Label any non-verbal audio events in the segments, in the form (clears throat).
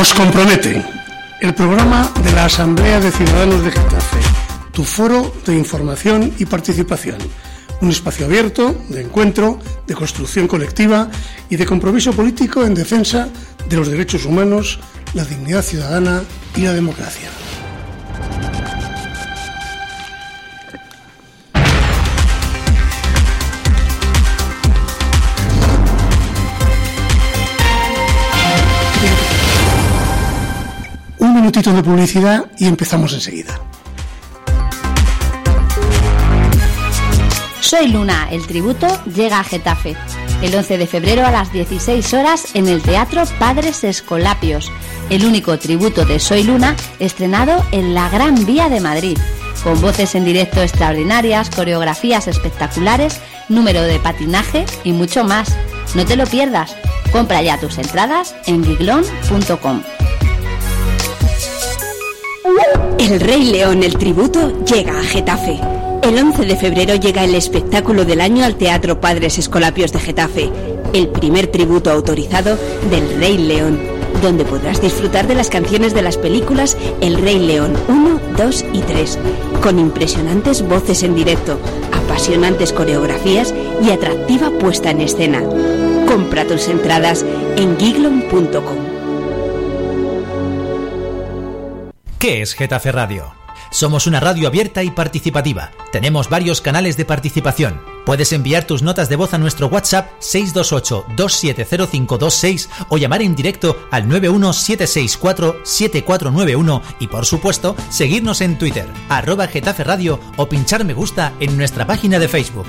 Nos compromete. El programa de la Asamblea de Ciudadanos de Getafe, tu foro de información y participación, un espacio abierto de encuentro, de construcción colectiva y de compromiso político en defensa de los derechos humanos, la dignidad ciudadana y la democracia. Un minutito de publicidad y empezamos enseguida. Soy Luna, el tributo llega a Getafe. El 11 de febrero a las 16 horas en el Teatro Padres Escolapios. El único tributo de Soy Luna estrenado en la Gran Vía de Madrid. Con voces en directo extraordinarias, coreografías espectaculares, número de patinaje y mucho más. No te lo pierdas. Compra ya tus entradas en giglon.com. El Rey León, el tributo, llega a Getafe. El 11 de febrero llega el espectáculo del año al Teatro Padres Escolapios de Getafe, el primer tributo autorizado del Rey León, donde podrás disfrutar de las canciones de las películas El Rey León 1, 2 y 3, con impresionantes voces en directo, apasionantes coreografías y atractiva puesta en escena. Compra tus entradas en giglon.com. ¿Qué es Getafe Radio? Somos una radio abierta y participativa. Tenemos varios canales de participación. Puedes enviar tus notas de voz a nuestro WhatsApp 628-270526 o llamar en directo al 91764-7491 y por supuesto seguirnos en Twitter, arroba Getafe Radio o pinchar me gusta en nuestra página de Facebook.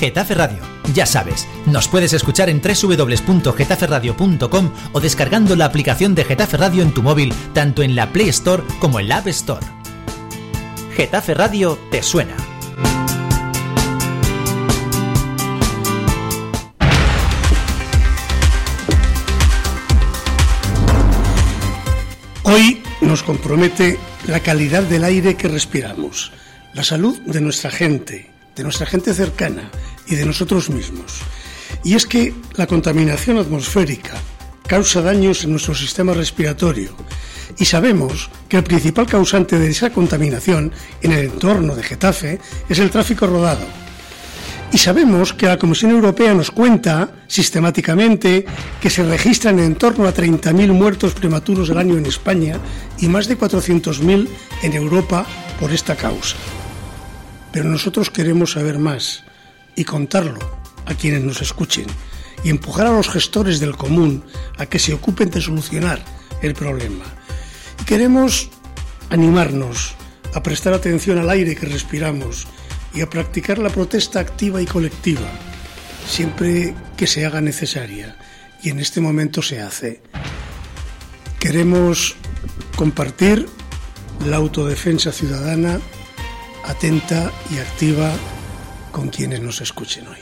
Getafe Radio. Ya sabes, nos puedes escuchar en www.getaferradio.com o descargando la aplicación de Getafe Radio en tu móvil, tanto en la Play Store como en la App Store. Getafe Radio te suena. Hoy nos compromete la calidad del aire que respiramos, la salud de nuestra gente, de nuestra gente cercana y de nosotros mismos. Y es que la contaminación atmosférica causa daños en nuestro sistema respiratorio y sabemos que el principal causante de esa contaminación en el entorno de Getafe es el tráfico rodado. Y sabemos que la Comisión Europea nos cuenta sistemáticamente que se registran en torno a 30.000 muertos prematuros al año en España y más de 400.000 en Europa por esta causa. Pero nosotros queremos saber más y contarlo a quienes nos escuchen y empujar a los gestores del común a que se ocupen de solucionar el problema. Queremos animarnos a prestar atención al aire que respiramos y a practicar la protesta activa y colectiva, siempre que se haga necesaria, y en este momento se hace. Queremos compartir la autodefensa ciudadana atenta y activa con quienes nos escuchen hoy.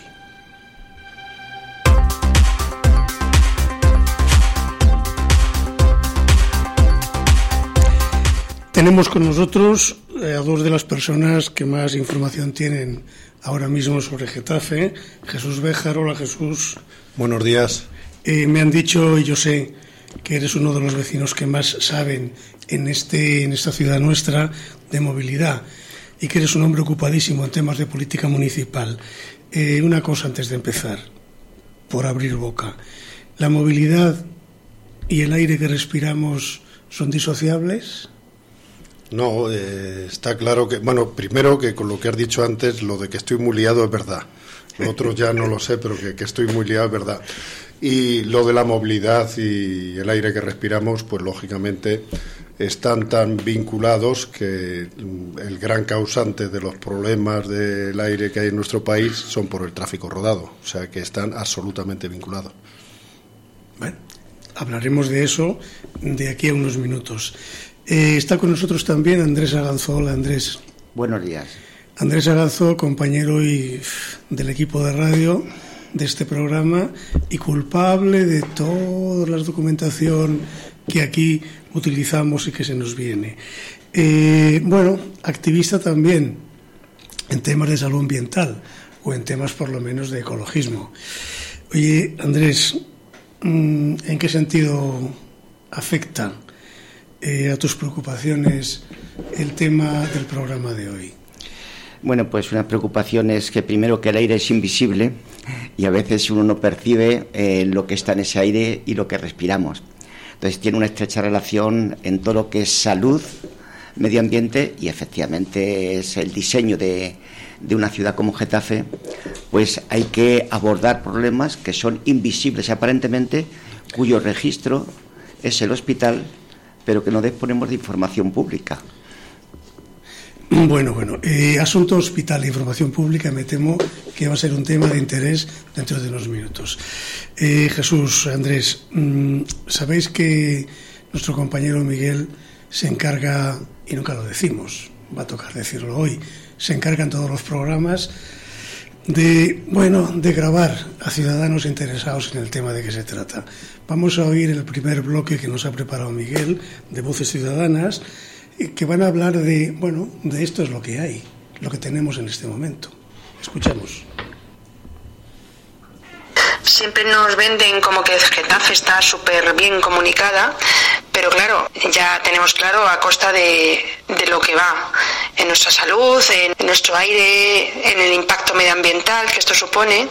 Tenemos con nosotros eh, a dos de las personas que más información tienen ahora mismo sobre Getafe. Jesús Béjar, hola Jesús. Buenos días. Eh, me han dicho, y yo sé que eres uno de los vecinos que más saben en, este, en esta ciudad nuestra de movilidad y que eres un hombre ocupadísimo en temas de política municipal. Eh, una cosa antes de empezar, por abrir boca. ¿La movilidad y el aire que respiramos son disociables? No, eh, está claro que, bueno, primero que con lo que has dicho antes, lo de que estoy muy liado es verdad. Lo otro ya no lo sé, pero que, que estoy muy liado es verdad. Y lo de la movilidad y el aire que respiramos, pues lógicamente están tan vinculados que el gran causante de los problemas del aire que hay en nuestro país son por el tráfico rodado, o sea que están absolutamente vinculados. Bueno, hablaremos de eso de aquí a unos minutos. Eh, está con nosotros también Andrés Aganzó. Hola, Andrés. Buenos días. Andrés Aganzó, compañero y del equipo de radio de este programa y culpable de toda la documentación que aquí utilizamos y que se nos viene. Eh, bueno, activista también en temas de salud ambiental o en temas por lo menos de ecologismo. Oye, Andrés, mm, ¿en qué sentido afecta eh, a tus preocupaciones el tema del programa de hoy? Bueno, pues una preocupación es que primero que el aire es invisible y a veces uno no percibe eh, lo que está en ese aire y lo que respiramos. Entonces tiene una estrecha relación en todo lo que es salud, medio ambiente y efectivamente es el diseño de, de una ciudad como Getafe, pues hay que abordar problemas que son invisibles aparentemente, cuyo registro es el hospital, pero que no disponemos de información pública. (clears throat) Bueno, bueno, eh, asunto hospital e información pública, me temo que va a ser un tema de interés dentro de unos minutos. Eh, Jesús, Andrés, mm, sabéis que nuestro compañero Miguel se encarga, y nunca lo decimos, va a tocar decirlo hoy, se encargan todos los programas de, bueno, de grabar a ciudadanos interesados en el tema de que se trata. Vamos a oír el primer bloque que nos ha preparado Miguel de Voces Ciudadanas, que van a hablar de, bueno, de esto es lo que hay, lo que tenemos en este momento. Escuchamos siempre nos venden como que Getafe está súper bien comunicada, pero claro, ya tenemos claro a costa de, de, lo que va en nuestra salud, en nuestro aire, en el impacto medioambiental que esto supone.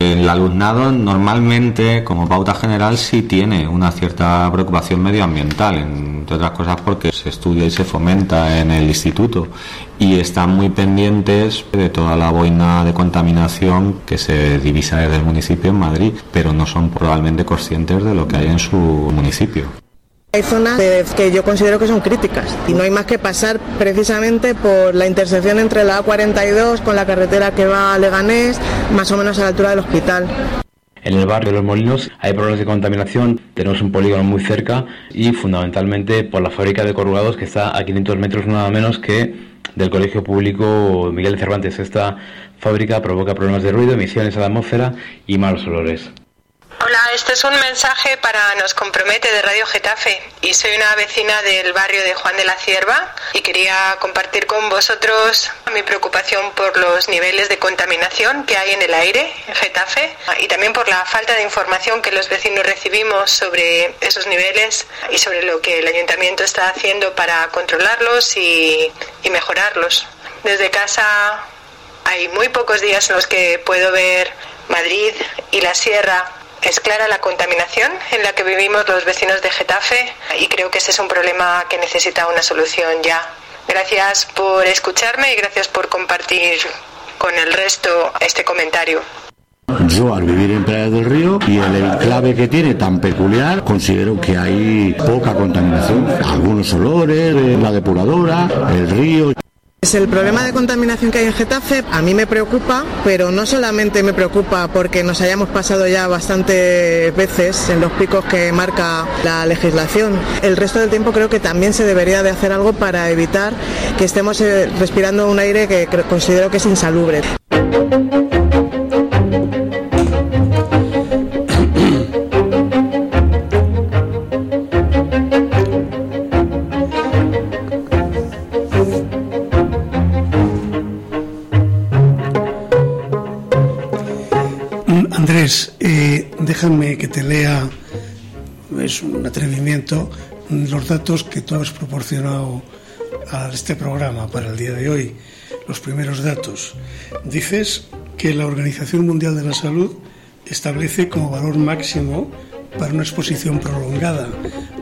El alumnado normalmente, como pauta general, sí tiene una cierta preocupación medioambiental, entre otras cosas porque se estudia y se fomenta en el instituto y están muy pendientes de toda la boina de contaminación que se divisa desde el municipio en Madrid, pero no son probablemente conscientes de lo que hay en su municipio. Hay zonas que yo considero que son críticas y no hay más que pasar precisamente por la intersección entre la A42 con la carretera que va a Leganés, más o menos a la altura del hospital. En el barrio de Los Molinos hay problemas de contaminación, tenemos un polígono muy cerca y fundamentalmente por la fábrica de corrugados que está a 500 metros nada menos que del Colegio Público Miguel Cervantes. Esta fábrica provoca problemas de ruido, emisiones a la atmósfera y malos olores. Hola, este es un mensaje para Nos Compromete de Radio Getafe y soy una vecina del barrio de Juan de la Cierva y quería compartir con vosotros mi preocupación por los niveles de contaminación que hay en el aire en Getafe y también por la falta de información que los vecinos recibimos sobre esos niveles y sobre lo que el ayuntamiento está haciendo para controlarlos y, y mejorarlos. Desde casa hay muy pocos días en los que puedo ver Madrid y la sierra es clara la contaminación en la que vivimos los vecinos de Getafe y creo que ese es un problema que necesita una solución ya. Gracias por escucharme y gracias por compartir con el resto este comentario. Yo al vivir en Playa del Río y el enclave que tiene tan peculiar, considero que hay poca contaminación. Algunos olores, la depuradora, el río. El problema de contaminación que hay en Getafe a mí me preocupa, pero no solamente me preocupa porque nos hayamos pasado ya bastantes veces en los picos que marca la legislación. El resto del tiempo creo que también se debería de hacer algo para evitar que estemos eh, respirando un aire que considero que es insalubre. Déjame que te lea, es un atrevimiento, los datos que tú has proporcionado a este programa para el día de hoy. Los primeros datos. Dices que la Organización Mundial de la Salud establece como valor máximo para una exposición prolongada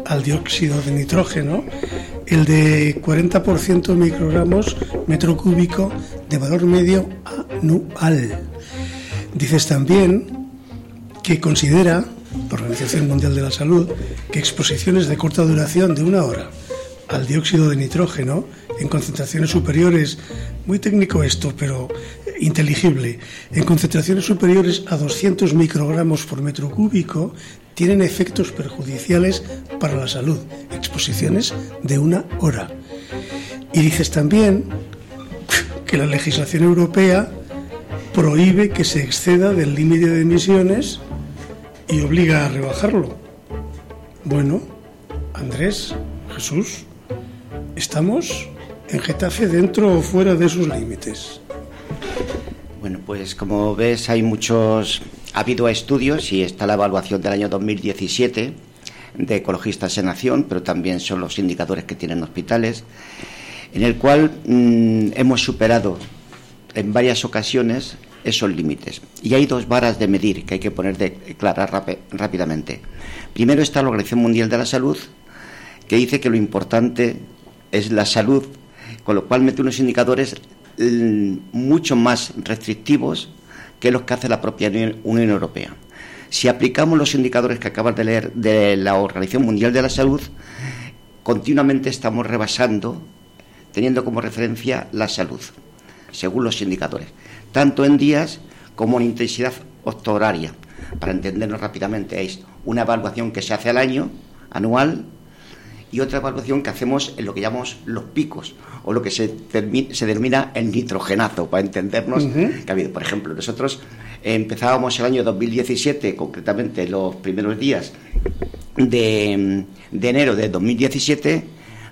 al dióxido de nitrógeno el de 40% microgramos metro cúbico de valor medio anual. Dices también que considera la Organización Mundial de la Salud que exposiciones de corta duración de una hora al dióxido de nitrógeno en concentraciones superiores, muy técnico esto, pero inteligible, en concentraciones superiores a 200 microgramos por metro cúbico, tienen efectos perjudiciales para la salud, exposiciones de una hora. Y dices también que la legislación europea prohíbe que se exceda del límite de emisiones y obliga a rebajarlo. Bueno, Andrés, Jesús, ¿estamos en Getafe dentro o fuera de sus límites? Bueno, pues como ves hay muchos, ha habido estudios y está la evaluación del año 2017 de ecologistas en acción, pero también son los indicadores que tienen hospitales, en el cual mm, hemos superado en varias ocasiones esos límites. Y hay dos varas de medir que hay que poner de clara rápidamente. Primero está la Organización Mundial de la Salud, que dice que lo importante es la salud, con lo cual mete unos indicadores mm, mucho más restrictivos que los que hace la propia Unión Europea. Si aplicamos los indicadores que acabas de leer de la Organización Mundial de la Salud, continuamente estamos rebasando, teniendo como referencia la salud, según los indicadores, tanto en días como en intensidad octohoraria. Para entendernos rápidamente, es una evaluación que se hace al año, anual, y otra evaluación que hacemos en lo que llamamos los picos, o lo que se, se denomina el nitrogenazo, para entendernos que ha habido. Por ejemplo, nosotros empezábamos el año 2017, concretamente los primeros días de, de enero de 2017,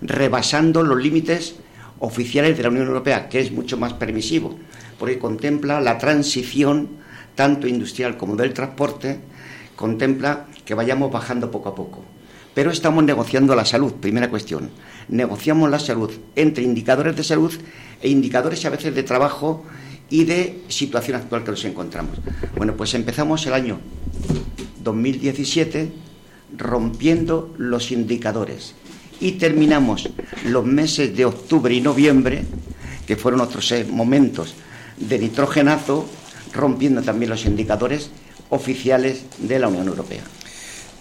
rebasando los límites oficiales de la Unión Europea, que es mucho más permisivo, porque contempla la transición tanto industrial como del transporte, contempla que vayamos bajando poco a poco. Pero estamos negociando la salud, primera cuestión. Negociamos la salud entre indicadores de salud e indicadores a veces de trabajo y de situación actual que nos encontramos. Bueno, pues empezamos el año 2017 rompiendo los indicadores y terminamos los meses de octubre y noviembre, que fueron otros momentos de nitrogenazo, rompiendo también los indicadores oficiales de la Unión Europea.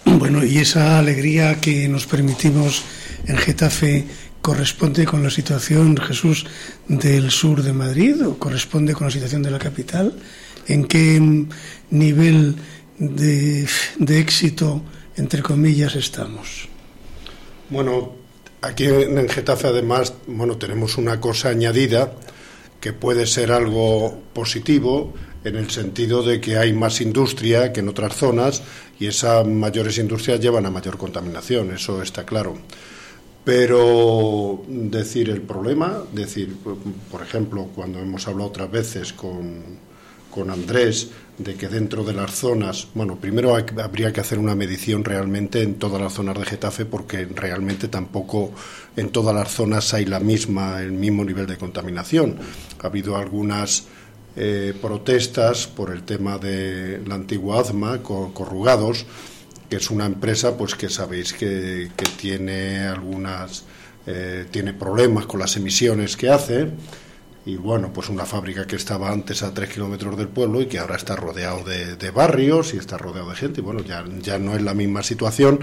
Bueno, y esa alegría que nos permitimos en Getafe corresponde con la situación, Jesús, del sur de Madrid o corresponde con la situación de la capital? ¿En qué nivel de, de éxito, entre comillas, estamos? Bueno, aquí en Getafe además, bueno, tenemos una cosa añadida que puede ser algo positivo en el sentido de que hay más industria que en otras zonas y esas mayores industrias llevan a mayor contaminación, eso está claro. Pero decir el problema, decir, por ejemplo, cuando hemos hablado otras veces con, con Andrés de que dentro de las zonas, bueno, primero habría que hacer una medición realmente en todas las zonas de Getafe porque realmente tampoco en todas las zonas hay la misma el mismo nivel de contaminación. Ha habido algunas eh, protestas por el tema de la antigua AZMA, corrugados, que es una empresa pues que sabéis que, tiene algunas eh, tiene problemas con las emisiones que hace y bueno pues una fábrica que estaba antes a tres kilómetros del pueblo y que ahora está rodeado de, barrios y está rodeado de gente. Y bueno ya, ya no es la misma situación.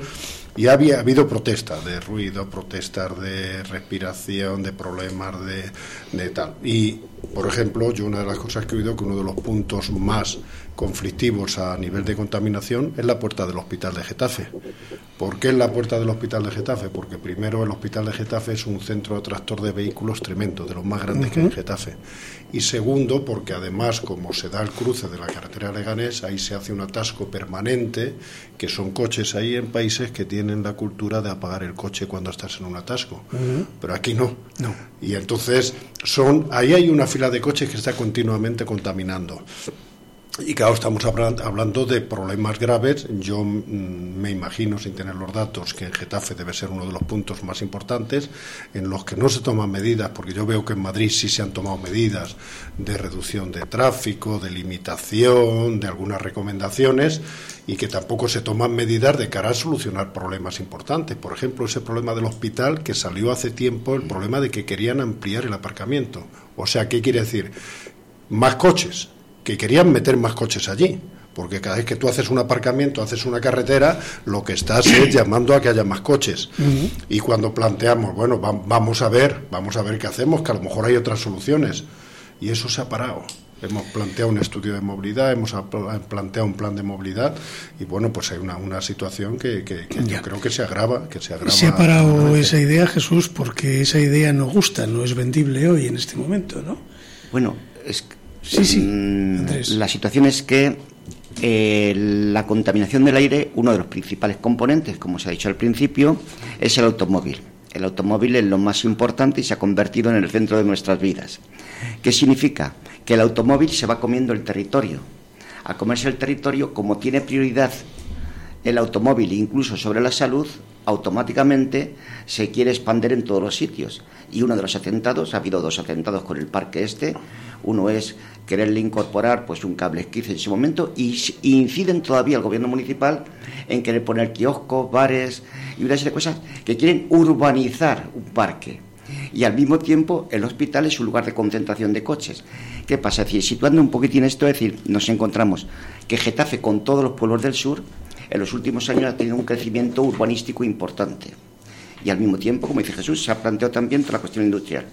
Y había habido protestas de ruido protestas de respiración de problemas de, de tal. Y por ejemplo yo una de las cosas que he oído que uno de los puntos más conflictivos a nivel de contaminación es la puerta del hospital de Getafe. ¿Por qué es la puerta del hospital de Getafe? Porque primero el hospital de Getafe es un centro de tractor de vehículos tremendo, de los más grandes que hay en Getafe. Y segundo, porque además, como se da el cruce de la carretera Leganés, ahí se hace un atasco permanente, que son coches ahí en países que tienen la cultura de apagar el coche cuando estás en un atasco. Pero aquí no. no. Y entonces son, ahí hay una fila de coches que está continuamente contaminando. Y claro, estamos hablando de problemas graves. Yo mm, me imagino, sin tener los datos, que en Getafe debe ser uno de los puntos más importantes en los que no se toman medidas, porque yo veo que en Madrid sí se han tomado medidas de reducción de tráfico, de limitación, de algunas recomendaciones, y que tampoco se toman medidas de cara a solucionar problemas importantes. Por ejemplo, ese problema del hospital que salió hace tiempo, el problema de que querían ampliar el aparcamiento. O sea, ¿qué quiere decir? Más coches que querían meter más coches allí. Porque cada vez que tú haces un aparcamiento, haces una carretera, lo que estás es (clears throat) llamando a que haya más coches. Y cuando planteamos, bueno, vamos a ver, vamos a ver qué hacemos, que a lo mejor hay otras soluciones. Y eso se ha parado. Hemos planteado un estudio de movilidad, hemos planteado un plan de movilidad y bueno, pues hay una, una situación que, que, yo creo que se agrava, que se agrava. Se ha parado esa idea, Jesús, porque esa idea no gusta, no es vendible hoy en este momento, ¿no? Bueno, es Sí, sí. Mm, la situación es que eh, la contaminación del aire, uno de los principales componentes, como se ha dicho al principio, es el automóvil. El automóvil es lo más importante y se ha convertido en el centro de nuestras vidas. ¿Qué significa? Que el automóvil se va comiendo el territorio. A comerse el territorio, como tiene prioridad el automóvil, incluso sobre la salud, automáticamente se quiere expandir en todos los sitios. Y uno de los atentados, ha habido dos atentados con el parque este, uno es quererle incorporar pues un cable esquiz en su momento y, inciden todavía el gobierno municipal en querer poner kioscos, bares y una serie de cosas que quieren urbanizar un parque. Y al mismo tiempo el hospital es un lugar de concentración de coches. ¿Qué pasa? Es decir, situando un poquitín esto, es decir, nos encontramos que Getafe con todos los pueblos del sur en los últimos años ha tenido un crecimiento urbanístico importante. Y al mismo tiempo, como dice Jesús, se ha planteado también toda la cuestión industrial.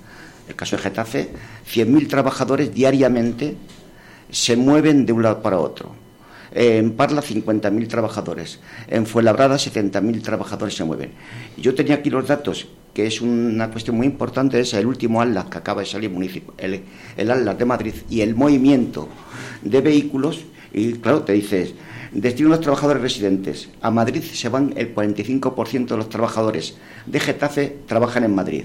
El caso de Getafe, 100.000 trabajadores diariamente se mueven de un lado para otro. En Parla, 50.000 trabajadores. En Fuenlabrada, 70.000 trabajadores se mueven. Yo tenía aquí los datos, que es una cuestión muy importante, es el último ALA que acaba de salir el, el ALA de Madrid y el movimiento de vehículos. Y claro, te dices, Destino a los trabajadores residentes. A Madrid se van el 45% de los trabajadores de Getafe trabajan en Madrid.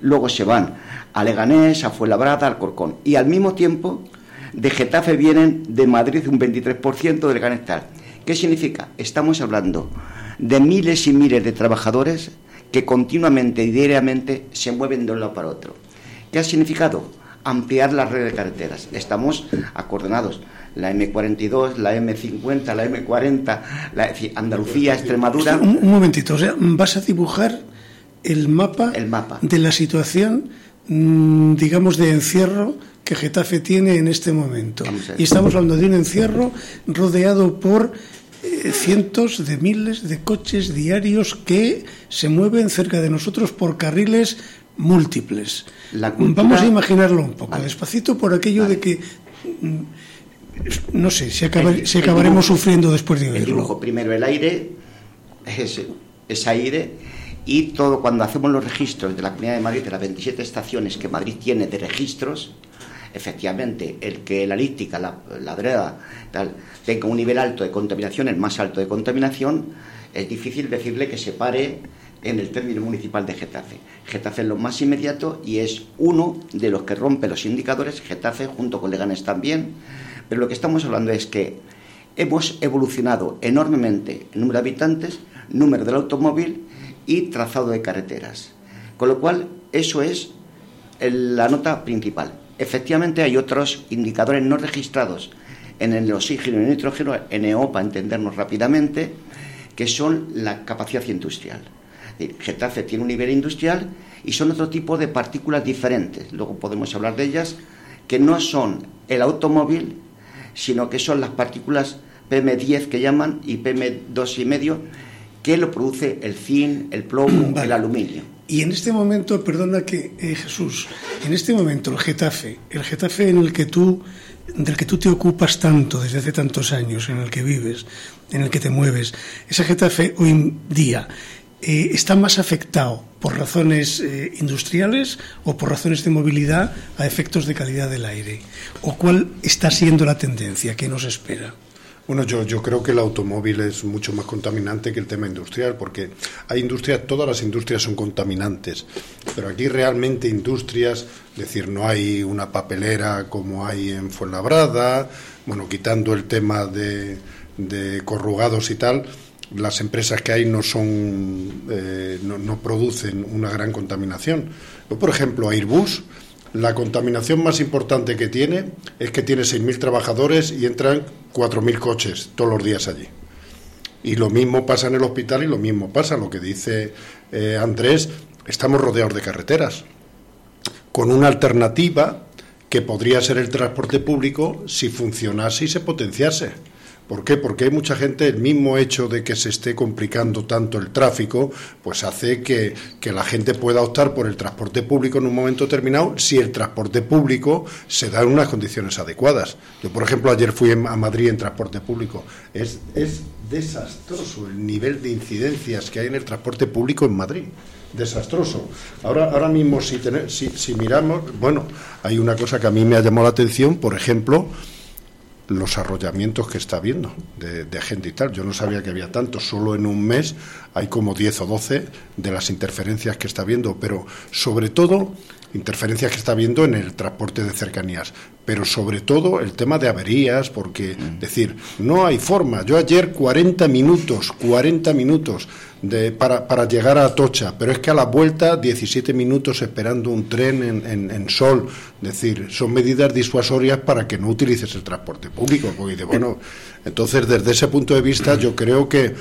Luego se van a Leganés, a Fuenlabrada, al Corcón. Y al mismo tiempo, de Getafe vienen de Madrid un 23% de Leganés. ¿Qué significa? Estamos hablando de miles y miles de trabajadores que continuamente y diariamente se mueven de un lado para otro. ¿Qué ha significado? Ampliar la red de carreteras. Estamos acordonados la M42, la M50, la M40, la, Andalucía, Extremadura. Un, momentito, o sea, vas a dibujar el mapa, el mapa. de la situación, mm, digamos, de encierro que Getafe tiene en este momento. Y estamos hablando de un encierro rodeado por eh, cientos de miles de coches diarios que se mueven cerca de nosotros por carriles múltiples. Vamos a imaginarlo un poco, despacito por aquello de que mm, no sé si, acabaremos sufriendo después de oírlo. El dibujo, primero el aire, es, aire, y todo cuando hacemos los registros de la Comunidad de Madrid, de las 27 estaciones que Madrid tiene de registros, efectivamente, el que la lítica, la, la tal, tenga un nivel alto de contaminación, el más alto de contaminación, es difícil decirle que se pare en el término municipal de Getafe. Getafe es lo más inmediato y es uno de los que rompe los indicadores, Getafe junto con Leganes también, pero lo que estamos hablando es que hemos evolucionado enormemente en número de habitantes, número del automóvil y trazado de carreteras. Con lo cual, eso es la nota principal. Efectivamente, hay otros indicadores no registrados en el oxígeno y el nitrógeno, NO para entendernos rápidamente, que son la capacidad industrial. Getafe tiene un nivel industrial y son otro tipo de partículas diferentes. Luego podemos hablar de ellas, que no son el automóvil sino que son las partículas PM10 que llaman y PM2,5 que lo produce el zinc, el plomo, (clears throat) el aluminio. Y en este momento, perdona que eh, Jesús, en este momento el Getafe, el Getafe en el que tú del que tú te ocupas tanto desde hace tantos años, en el que vives, en el que te mueves, ese Getafe hoy día eh, está más afectado por razones eh, industriales o por razones de movilidad a efectos de calidad del aire? ¿O cuál está siendo la tendencia que nos espera? Bueno, yo, yo creo que el automóvil es mucho más contaminante que el tema industrial, porque hay industrias, todas las industrias son contaminantes, pero aquí realmente industrias, es decir, no hay una papelera como hay en Fuenlabrada, bueno, quitando el tema de, de corrugados y tal, las empresas que hay no son eh, no, producen una gran contaminación. por ejemplo, Airbus, la contaminación más importante que tiene es que tiene 6.000 trabajadores y entran 4.000 coches todos los días allí. Y lo mismo pasa en el hospital y lo mismo pasa, lo que dice eh, Andrés, estamos rodeados de carreteras, con una alternativa que podría ser el transporte público si funcionase y se potenciase. ¿Por qué? Porque hay mucha gente, el mismo hecho de que se esté complicando tanto el tráfico, pues hace que, la gente pueda optar por el transporte público en un momento determinado si el transporte público se da en unas condiciones adecuadas. Yo, por ejemplo, ayer fui a Madrid en transporte público. Es, es desastroso el nivel de incidencias que hay en el transporte público en Madrid desastroso. Ahora, ahora mismo, si, si, si miramos, bueno, hay una cosa que a mí me ha llamado la atención, por ejemplo, los arrollamientos que está habiendo de, gente y tal. Yo no sabía que había tantos, solo en un mes hay como 10 o 12 de las interferencias que está habiendo, pero sobre todo interferencias que está habiendo en el transporte de cercanías, pero sobre todo el tema de averías, porque mm. decir, no hay forma. Yo ayer 40 minutos, 40 minutos de, para, para, llegar a Atocha, pero es que a la vuelta 17 minutos esperando un tren en, en, sol. Es decir, son medidas disuasorias para que no utilices el transporte público. Porque, bueno, entonces, desde ese punto de vista, yo creo que,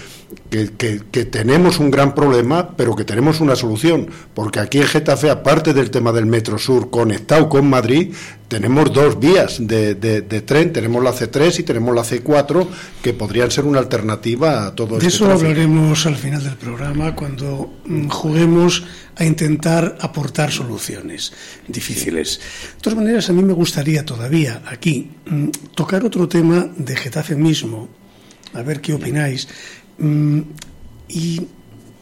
que, tenemos un gran problema, pero que tenemos una solución, porque aquí en Getafe, aparte del tema del Metro Sur conectado con Madrid, tenemos dos vías de, de, tren, tenemos la C3 y tenemos la C4, que podrían ser una alternativa a todo De este eso hablaremos al final del programa, cuando mm, juguemos a intentar aportar soluciones difíciles. De todas maneras, a mí me gustaría todavía aquí mm, tocar otro tema de Getafe mismo, a ver qué opináis, mm, y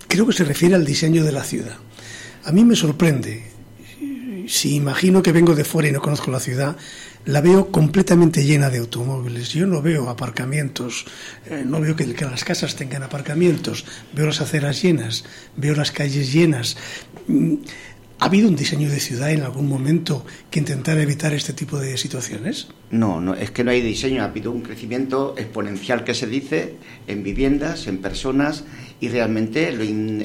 creo que se refiere al diseño de la ciudad. A mí me sorprende, si imagino que vengo de fuera y no conozco la ciudad, la veo completamente llena de automóviles. Yo no veo aparcamientos, eh, no veo que, las casas tengan aparcamientos, veo las aceras llenas, veo las calles llenas. ¿Ha habido un diseño de ciudad en algún momento que intentara evitar este tipo de situaciones? No, no, es que no hay diseño, ha habido un crecimiento exponencial que se dice en viviendas, en personas y realmente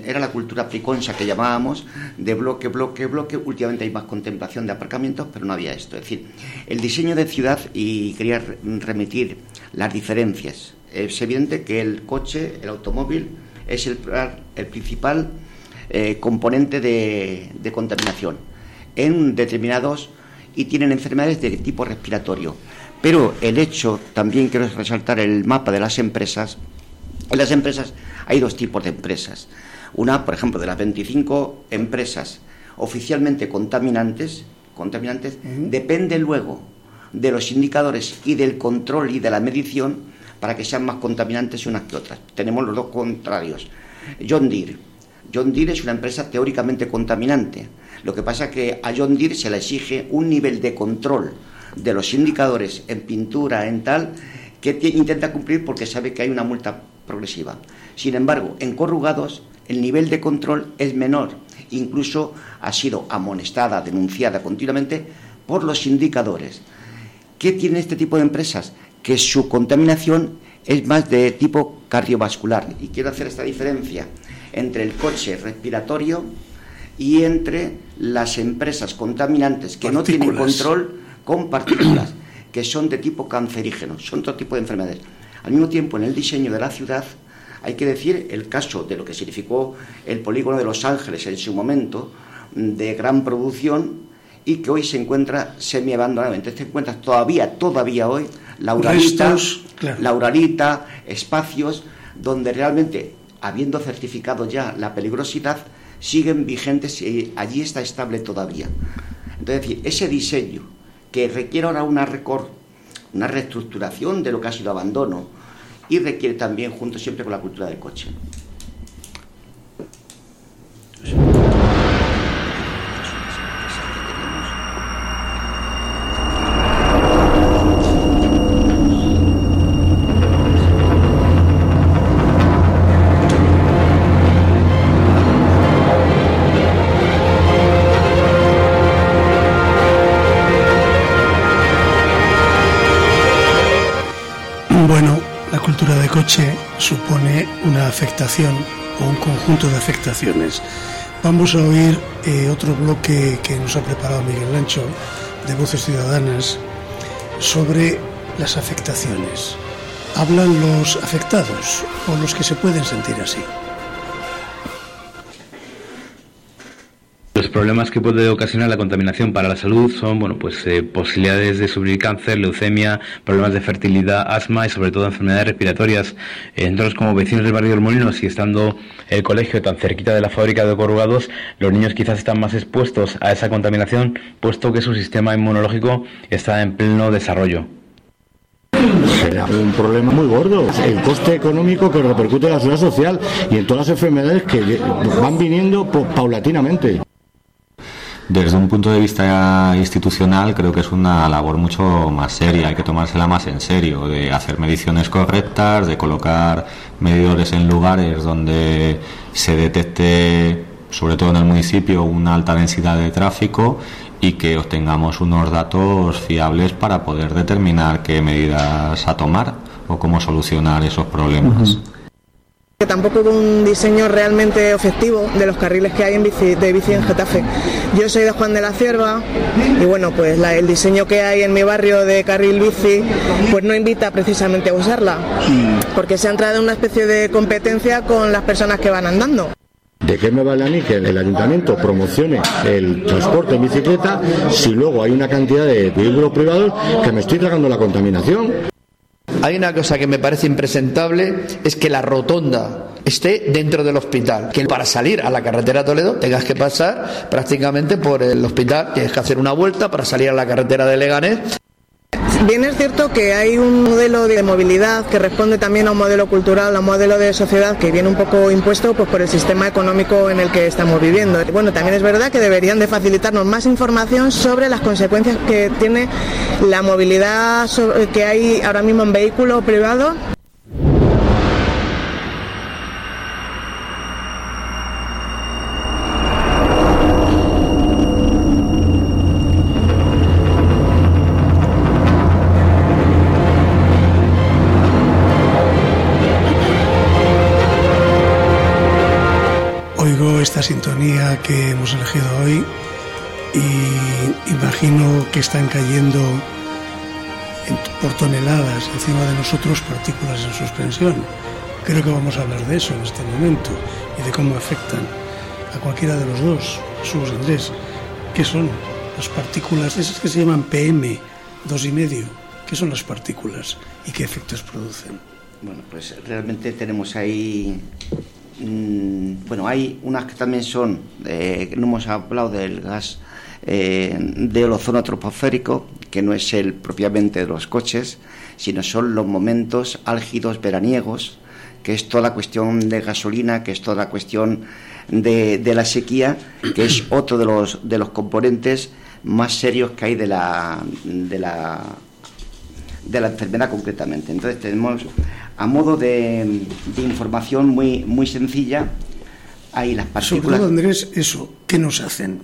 era la cultura priconsa que llamábamos de bloque, bloque, bloque. Últimamente hay más contemplación de aparcamientos, pero no había esto. Es decir, el diseño de ciudad, y quería remitir las diferencias. Es evidente que el coche, el automóvil, es el, el principal eh, componente de, de contaminación en determinados y tienen enfermedades de tipo respiratorio. Pero el hecho, también quiero resaltar el mapa de las empresas. En las empresas hay dos tipos de empresas. Una, por ejemplo, de las 25 empresas oficialmente contaminantes, contaminantes depende luego de los indicadores y del control y de la medición para que sean más contaminantes unas que otras. Tenemos los dos contrarios. John Deere, John Deere es una empresa teóricamente contaminante. Lo que pasa es que a John Deere se le exige un nivel de control de los indicadores en pintura, en tal, que intenta cumplir porque sabe que hay una multa progresiva. Sin embargo, en corrugados el nivel de control es menor. Incluso ha sido amonestada, denunciada continuamente por los indicadores. ¿Qué tiene este tipo de empresas? Que su contaminación es más de tipo cardiovascular. Y quiero hacer esta diferencia entre el coche respiratorio y entre las empresas contaminantes que no tienen control con partículas, (clears throat) que son de tipo cancerígeno, son otro tipo de enfermedades. Al mismo tiempo, en el diseño de la ciudad, hay que decir el caso de lo que significó el polígono de Los Ángeles en su momento, de gran producción y que hoy se encuentra semi-abandonado. Entonces te encuentras todavía, todavía hoy, Lauralita, Lauralita, espacios donde realmente habiendo certificado ya la peligrosidad, siguen vigentes y allí está estable todavía. Entonces, ese diseño que requiere ahora una, una reestructuración de lo que ha sido abandono y requiere también, junto siempre con la cultura del coche. Supone una afectación o un conjunto de afectaciones. Vamos a oír eh, otro bloque que nos ha preparado Miguel Lancho de Voces Ciudadanas sobre las afectaciones. Hablan los afectados o los que se pueden sentir así. Problemas que puede ocasionar la contaminación para la salud son, bueno, pues eh, posibilidades de sufrir cáncer, leucemia, problemas de fertilidad, asma y sobre todo enfermedades respiratorias. Nosotros como vecinos del barrio del Molinos y estando el colegio tan cerquita de la fábrica de corrugados, los niños quizás están más expuestos a esa contaminación, puesto que su sistema inmunológico está en pleno desarrollo. Será un problema muy gordo. El coste económico que repercute en la seguridad social y en todas las enfermedades que van viniendo paulatinamente. Desde un punto de vista institucional creo que es una labor mucho más seria, hay que tomársela más en serio, de hacer mediciones correctas, de colocar medidores en lugares donde se detecte sobre todo en el municipio, una alta densidad de tráfico y que obtengamos unos datos fiables para poder determinar qué medidas a tomar o cómo solucionar esos problemas. Que tampoco hubo un diseño realmente efectivo de los carriles que hay en bici, de bici en Getafe. Yo soy de Juan de la Cierva y bueno, pues el diseño que hay en mi barrio de carril bici pues no invita precisamente a usarla, porque se ha entrado en una especie de competencia con las personas que van andando. ¿De qué me vale a mí que el ayuntamiento promocione el transporte en bicicleta si luego hay una cantidad de vehículos privados que me estoy tragando la contaminación? Hay una cosa que me parece impresentable, es que la rotonda esté dentro del hospital. Que para salir a la carretera Toledo tengas que pasar prácticamente por el hospital, tienes que hacer una vuelta para salir a la carretera de Leganés. Bien es cierto que hay un modelo de movilidad que responde también a un modelo cultural, a un modelo de sociedad que viene un poco impuesto pues, por el sistema económico en el que estamos viviendo. Bueno, también es verdad que deberían de facilitarnos más información sobre las consecuencias que tiene la movilidad que hay ahora mismo en vehículo privado esta sintonía que hemos elegido hoy y imagino que están cayendo por toneladas encima de nosotros partículas en suspensión. Creo que vamos a hablar de eso en este momento y de cómo afectan a cualquiera de los dos. Sus Andrés, ¿qué son las partículas esas que se llaman PM, dos y medio? ¿Qué son las partículas y qué efectos producen? Bueno, pues realmente tenemos ahí Mm, bueno, hay unas que también son, eh, no hemos hablado del gas eh, de ozono troposférico, que no es el propiamente de los coches, sino son los momentos álgidos veraniegos, que es toda la cuestión de gasolina, que es toda la cuestión de, la sequía, que es (coughs) otro de los, de los componentes más serios que hay de la, de la, de la enfermedad concretamente. Entonces tenemos a modo de, información muy, muy sencilla, hay las partículas. Sobre todo, Andrés, eso, ¿qué nos hacen?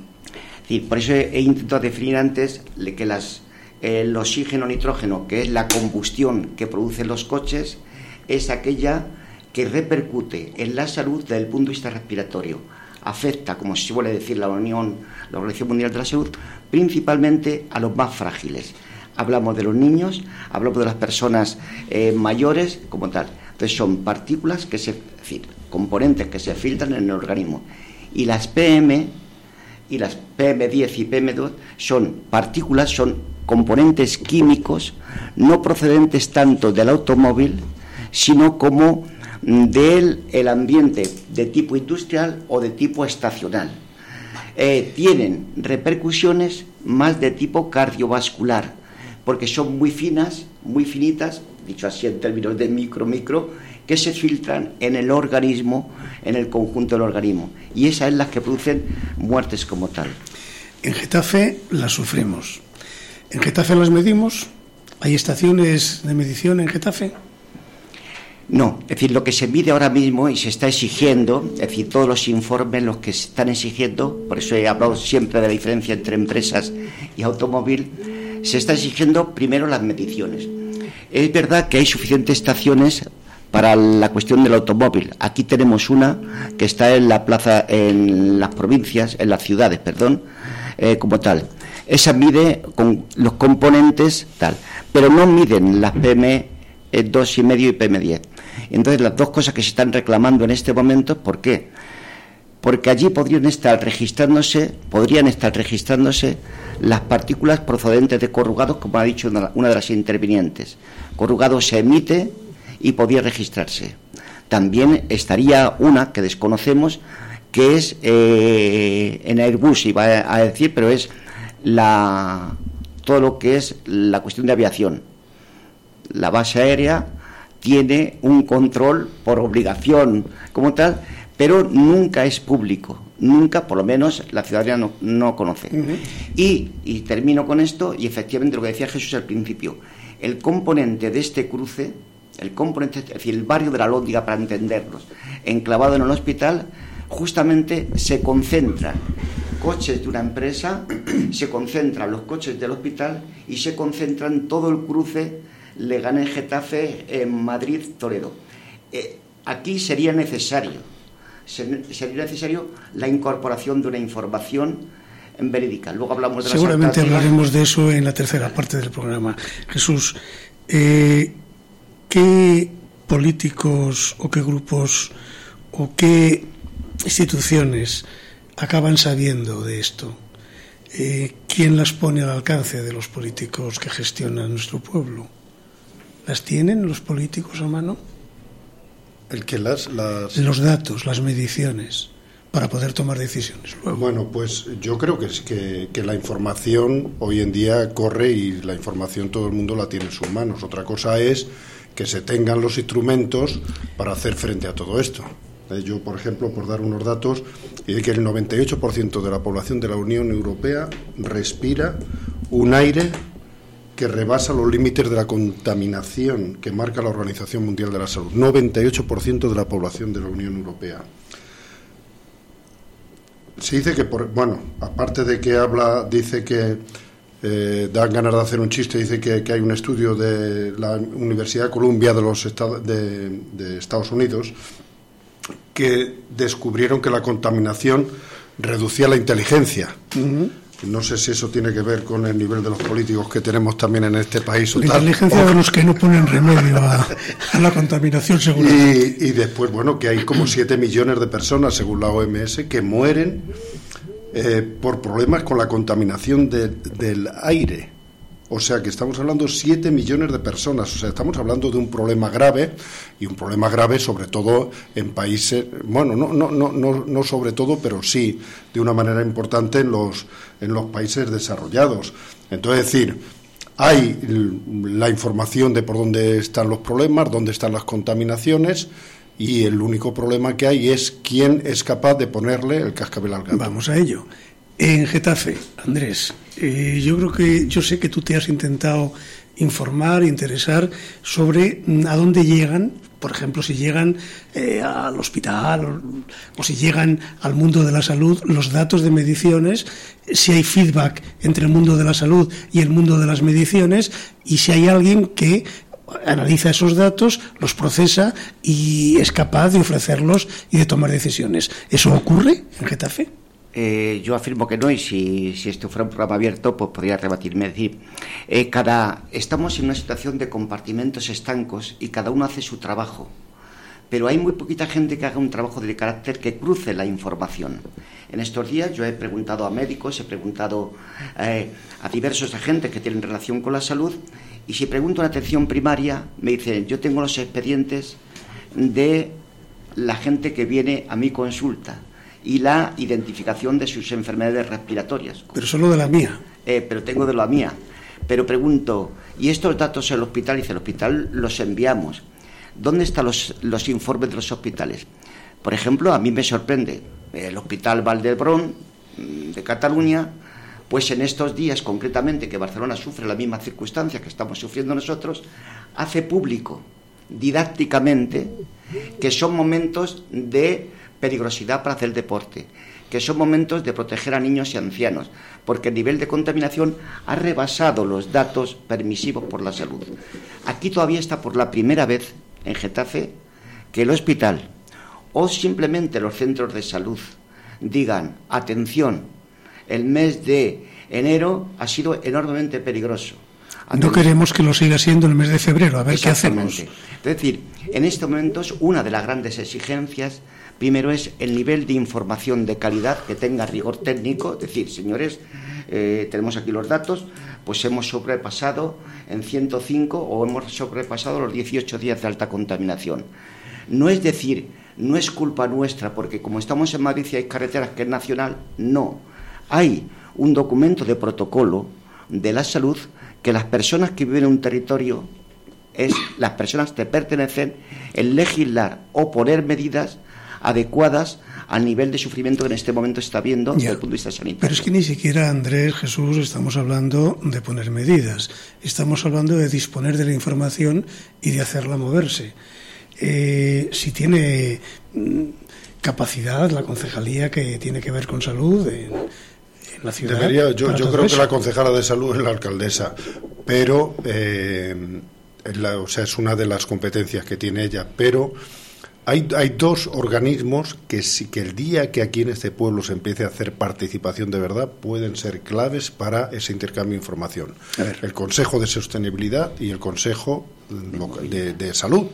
Sí, por eso he, intentado definir antes que las, el oxígeno nitrógeno, que es la combustión que producen los coches, es aquella que repercute en la salud desde el punto de vista respiratorio. Afecta, como se suele decir la Unión, la Organización Mundial de la Salud, principalmente a los más frágiles hablamos de los niños, hablamos de las personas eh, mayores como tal. Entonces son partículas que se, componentes que se filtran en el organismo. Y las PM y las PM10 y PM2 son partículas, son componentes químicos no procedentes tanto del automóvil, sino como del el ambiente de tipo industrial o de tipo estacional. Eh, tienen repercusiones más de tipo cardiovascular, porque son muy finas, muy finitas, dicho así en términos de micro, micro, que se filtran en el organismo, en el conjunto del organismo. Y esas es las que producen muertes como tal. En Getafe las sufrimos. En Getafe las medimos. ¿Hay estaciones de medición en Getafe? No, es decir, lo que se mide ahora mismo y se está exigiendo, es decir, todos los informes los que se están exigiendo, por eso he hablado siempre de la diferencia entre empresas y automóvil, se está exigiendo primero las mediciones. Es verdad que hay suficientes estaciones para la cuestión del automóvil. Aquí tenemos una que está en la plaza, en las provincias, en las ciudades, perdón, eh, como tal. Esa mide con los componentes tal, pero no miden las PM 2,5 y PM10. Entonces, las dos cosas que se están reclamando en este momento, ¿por qué? Porque allí podrían estar registrándose, podrían estar registrándose las partículas procedentes de corrugados, como ha dicho una de las intervinientes. Corrugado se emite y podía registrarse. También estaría una que desconocemos, que es eh, en Airbus, iba a decir, pero es la, todo lo que es la cuestión de aviación. La base aérea tiene un control por obligación como tal, pero nunca es público nunca, por lo menos, la ciudadanía no, conoce. y, y, termino con esto, y efectivamente lo que decía Jesús al principio, el componente de este cruce, el componente, es decir, el barrio de la Lóndiga, para entenderlos, enclavado en el hospital, justamente se concentran coches de una empresa, (clears throat) se concentran los coches del hospital y se concentran todo el cruce Leganés-Getafe en Madrid-Toledo. Eh, aquí sería necesario, sería necesario la incorporación de una información verídica. Luego hablamos de Seguramente hablaremos de eso en la tercera parte del programa. Jesús, eh, ¿qué políticos o qué grupos o qué instituciones acaban sabiendo de esto? Eh, ¿Quién las pone al alcance de los políticos que gestionan nuestro pueblo? ¿Las tienen los políticos a mano? El que las, Los datos, las mediciones, para poder tomar decisiones Bueno, pues yo creo que, que, que la información hoy en día corre y la información todo el mundo la tiene en sus manos. Otra cosa es que se tengan los instrumentos para hacer frente a todo esto. Eh, yo, por ejemplo, por dar unos datos, de que el 98% de la población de la Unión Europea respira un aire que rebasa los límites de la contaminación que marca la Organización Mundial de la Salud. 98% de la población de la Unión Europea. Se dice que, bueno, aparte de que habla, dice que eh, dan ganas de hacer un chiste, dice que, hay un estudio de la Universidad de Columbia de los de Estados Unidos que descubrieron que la contaminación reducía la inteligencia. No sé si eso tiene que ver con el nivel de los políticos que tenemos también en este país. la inteligencia de los que no ponen remedio a, la contaminación, seguro. Y, después, bueno, que hay como 7 millones de personas, según la OMS, que mueren eh, por problemas con la contaminación del aire. O sea que estamos hablando de 7 millones de personas. O sea, estamos hablando de un problema grave y un problema grave sobre todo en países, bueno, no, no, no, no, sobre todo, pero sí de una manera importante en los, en los países desarrollados. Entonces, decir, hay la información de por dónde están los problemas, dónde están las contaminaciones y el único problema que hay es quién es capaz de ponerle el cascabel al gato. Vamos a ello. En Getafe, Andrés, eh, yo creo que yo sé que tú te has intentado informar, interesar sobre mm, a dónde llegan, por ejemplo, si llegan eh, al hospital o, si llegan al mundo de la salud los datos de mediciones, si hay feedback entre el mundo de la salud y el mundo de las mediciones y si hay alguien que analiza esos datos, los procesa y es capaz de ofrecerlos y de tomar decisiones. ¿Eso ocurre en Getafe? Eh, yo afirmo que no, y si, si, esto fuera un programa abierto, pues podría rebatirme. decir, eh, cada, estamos en una situación de compartimentos estancos y cada uno hace su trabajo. Pero hay muy poquita gente que haga un trabajo de carácter que cruce la información. En estos días yo he preguntado a médicos, he preguntado eh, a diversos agentes que tienen relación con la salud, y si pregunto en atención primaria, me dicen, yo tengo los expedientes de la gente que viene a mi consulta y la identificación de sus enfermedades respiratorias. Pero solo de la mía. Eh, pero tengo de la mía. Pero pregunto, ¿y estos datos en el hospital? Dice, el hospital los enviamos. ¿Dónde están los, los informes de los hospitales? Por ejemplo, a mí me sorprende el Hospital Valdebrón mm, de Cataluña, pues en estos días concretamente que Barcelona sufre la misma circunstancia que estamos sufriendo nosotros, hace público didácticamente que son momentos de peligrosidad para hacer deporte, que son momentos de proteger a niños y ancianos, porque el nivel de contaminación ha rebasado los datos permisivos por la salud. Aquí todavía está por la primera vez en Getafe que el hospital o simplemente los centros de salud digan, atención, el mes de enero ha sido enormemente peligroso. No queremos que lo siga siendo el mes de febrero, a ver qué hacemos. Es decir, en estos momentos una de las grandes exigencias Primero es el nivel de información de calidad que tenga rigor técnico, es decir, señores, eh, tenemos aquí los datos, pues hemos sobrepasado en 105 o hemos sobrepasado los 18 días de alta contaminación. No es decir, no es culpa nuestra, porque como estamos en Madrid y hay carreteras que es nacional, no. Hay un documento de protocolo de la salud que las personas que viven en un territorio es las personas que pertenecen el legislar o poner medidas adecuadas al nivel de sufrimiento que en este momento está viendo desde el punto de vista sanitario. Pero es que ni siquiera, Andrés, Jesús, estamos hablando de poner medidas, estamos hablando de disponer de la información y de hacerla moverse. Eh, si tiene mm, capacidad la concejalía que tiene que ver con salud en, la ciudad. Debería, yo, yo creo que la concejala de salud es la alcaldesa, pero eh, o sea, es una de las competencias que tiene ella, pero hay, hay, dos organismos que sí que el día que aquí en este pueblo se empiece a hacer participación de verdad pueden ser claves para ese intercambio de información. El Consejo de Sostenibilidad y el Consejo de, de Salud,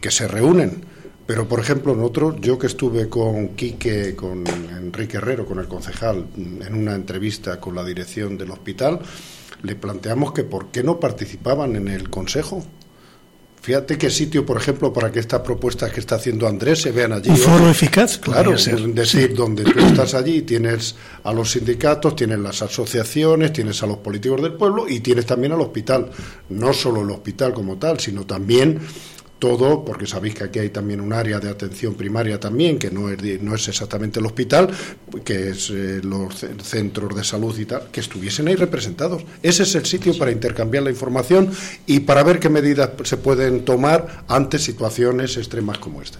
que se reúnen. Pero, por ejemplo, nosotros, yo que estuve con Quique, con Enrique Herrero, con el concejal, en una entrevista con la dirección del hospital, le planteamos que por qué no participaban en el Consejo. Fíjate qué sitio, por ejemplo, para que estas propuestas que está haciendo Andrés se vean allí. Un foro eficaz, claro. Es decir, donde tú estás allí, tienes a los sindicatos, tienes las asociaciones, tienes a los políticos del pueblo y tienes también al hospital. No solo el hospital como tal, sino también todo, porque sabéis que aquí hay también un área de atención primaria también, que no es, no es exactamente el hospital, que es eh, los centros de salud y tal, que estuviesen ahí representados. Ese es el sitio para intercambiar la información y para ver qué medidas se pueden tomar ante situaciones extremas como esta.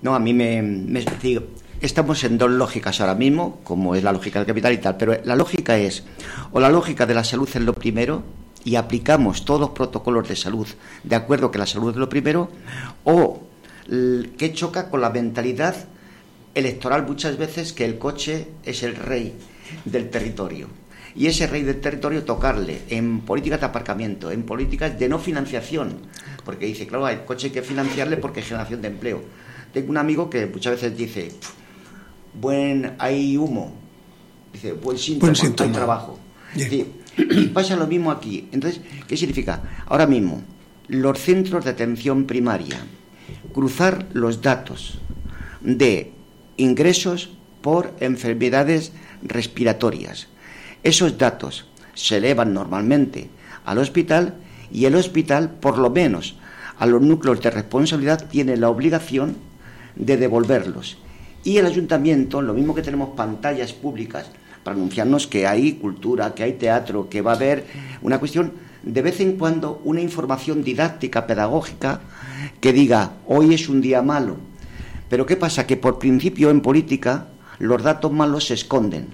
No, a mí me, me digo, estamos en dos lógicas ahora mismo, como es la lógica del capital y tal, pero la lógica es, o la lógica de la salud es lo primero, y aplicamos todos los protocolos de salud de acuerdo que la salud es lo primero, o que choca con la mentalidad electoral muchas veces que el coche es el rey del territorio. Y ese rey del territorio tocarle en políticas de aparcamiento, en políticas de no financiación, porque dice, claro, el coche hay que financiarle porque es generación de empleo. Tengo un amigo que muchas veces dice, buen, hay humo, dice, buen síntoma, hay trabajo. Y (clears throat) pasa lo mismo aquí. Entonces, ¿qué significa? Ahora mismo, los centros de atención primaria, cruzar los datos de ingresos por enfermedades respiratorias. Esos datos se elevan normalmente al hospital y el hospital, por lo menos a los núcleos de responsabilidad, tiene la obligación de devolverlos. Y el ayuntamiento, lo mismo que tenemos pantallas públicas para anunciarnos que hay cultura, que hay teatro, que va a haber una cuestión de vez en cuando una información didáctica, pedagógica, que diga, hoy es un día malo. Pero ¿qué pasa? Que por principio en política los datos malos se esconden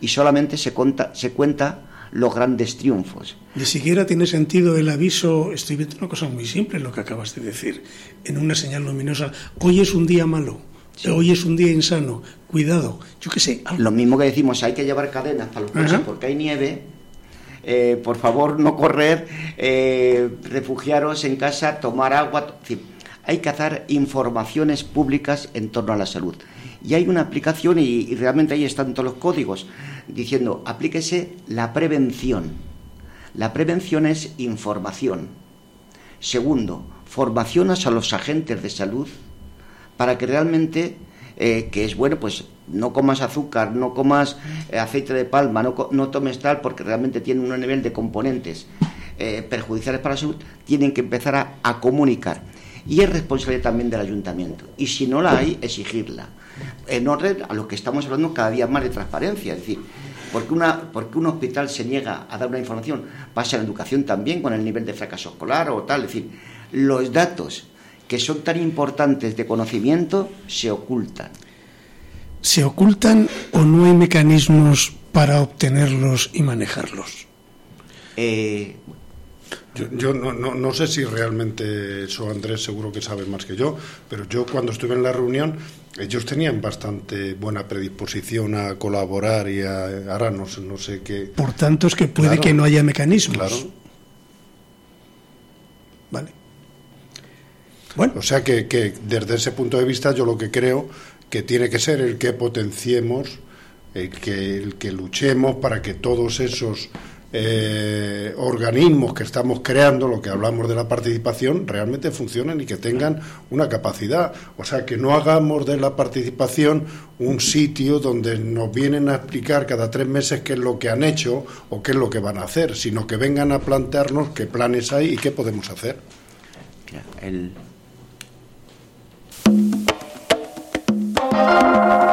y solamente se, cuenta, se cuenta los grandes triunfos. Ni siquiera tiene sentido el aviso, estoy viendo una cosa muy simple lo que acabas de decir, en una señal luminosa, hoy es un día malo. Hoy es un día insano, cuidado, yo qué sé. Lo mismo que decimos, hay que llevar cadenas para los coches porque hay nieve. Eh, por favor, no correr, eh, refugiaros en casa, tomar agua. hay que hacer informaciones públicas en torno a la salud. Y hay una aplicación, y, realmente ahí están todos los códigos, diciendo, aplíquese la prevención. La prevención es información. Segundo, formación a los agentes de salud para que realmente, eh, que es bueno, pues no comas azúcar, no comas eh, aceite de palma, no, no, tomes tal, porque realmente tiene un nivel de componentes eh, perjudiciales para la salud, tienen que empezar a, comunicar. Y es responsabilidad también del ayuntamiento. Y si no la hay, exigirla. En orden a lo que estamos hablando cada día más de transparencia. Es decir, porque, una, porque un hospital se niega a dar una información, pasa en educación también con el nivel de fracaso escolar o tal. Es decir, los datos que son tan importantes de conocimiento se ocultan. ¿Se ocultan o no hay mecanismos para obtenerlos y manejarlos? Eh, yo, no, no, sé si realmente eso Andrés seguro que sabe más que yo, pero yo cuando estuve en la reunión ellos tenían bastante buena predisposición a colaborar y a, ahora no, no sé qué. Por tanto es que puede que no haya mecanismos. Claro. Vale. Bueno. O sea que, desde ese punto de vista yo lo que creo que tiene que ser el que potenciemos, el que, el que luchemos para que todos esos eh, organismos que estamos creando, lo que hablamos de la participación, realmente funcionen y que tengan una capacidad. O sea, que no hagamos de la participación un sitio donde nos vienen a explicar cada tres meses qué es lo que han hecho o qué es lo que van a hacer, sino que vengan a plantearnos qué planes hay y qué podemos hacer. El, disponemos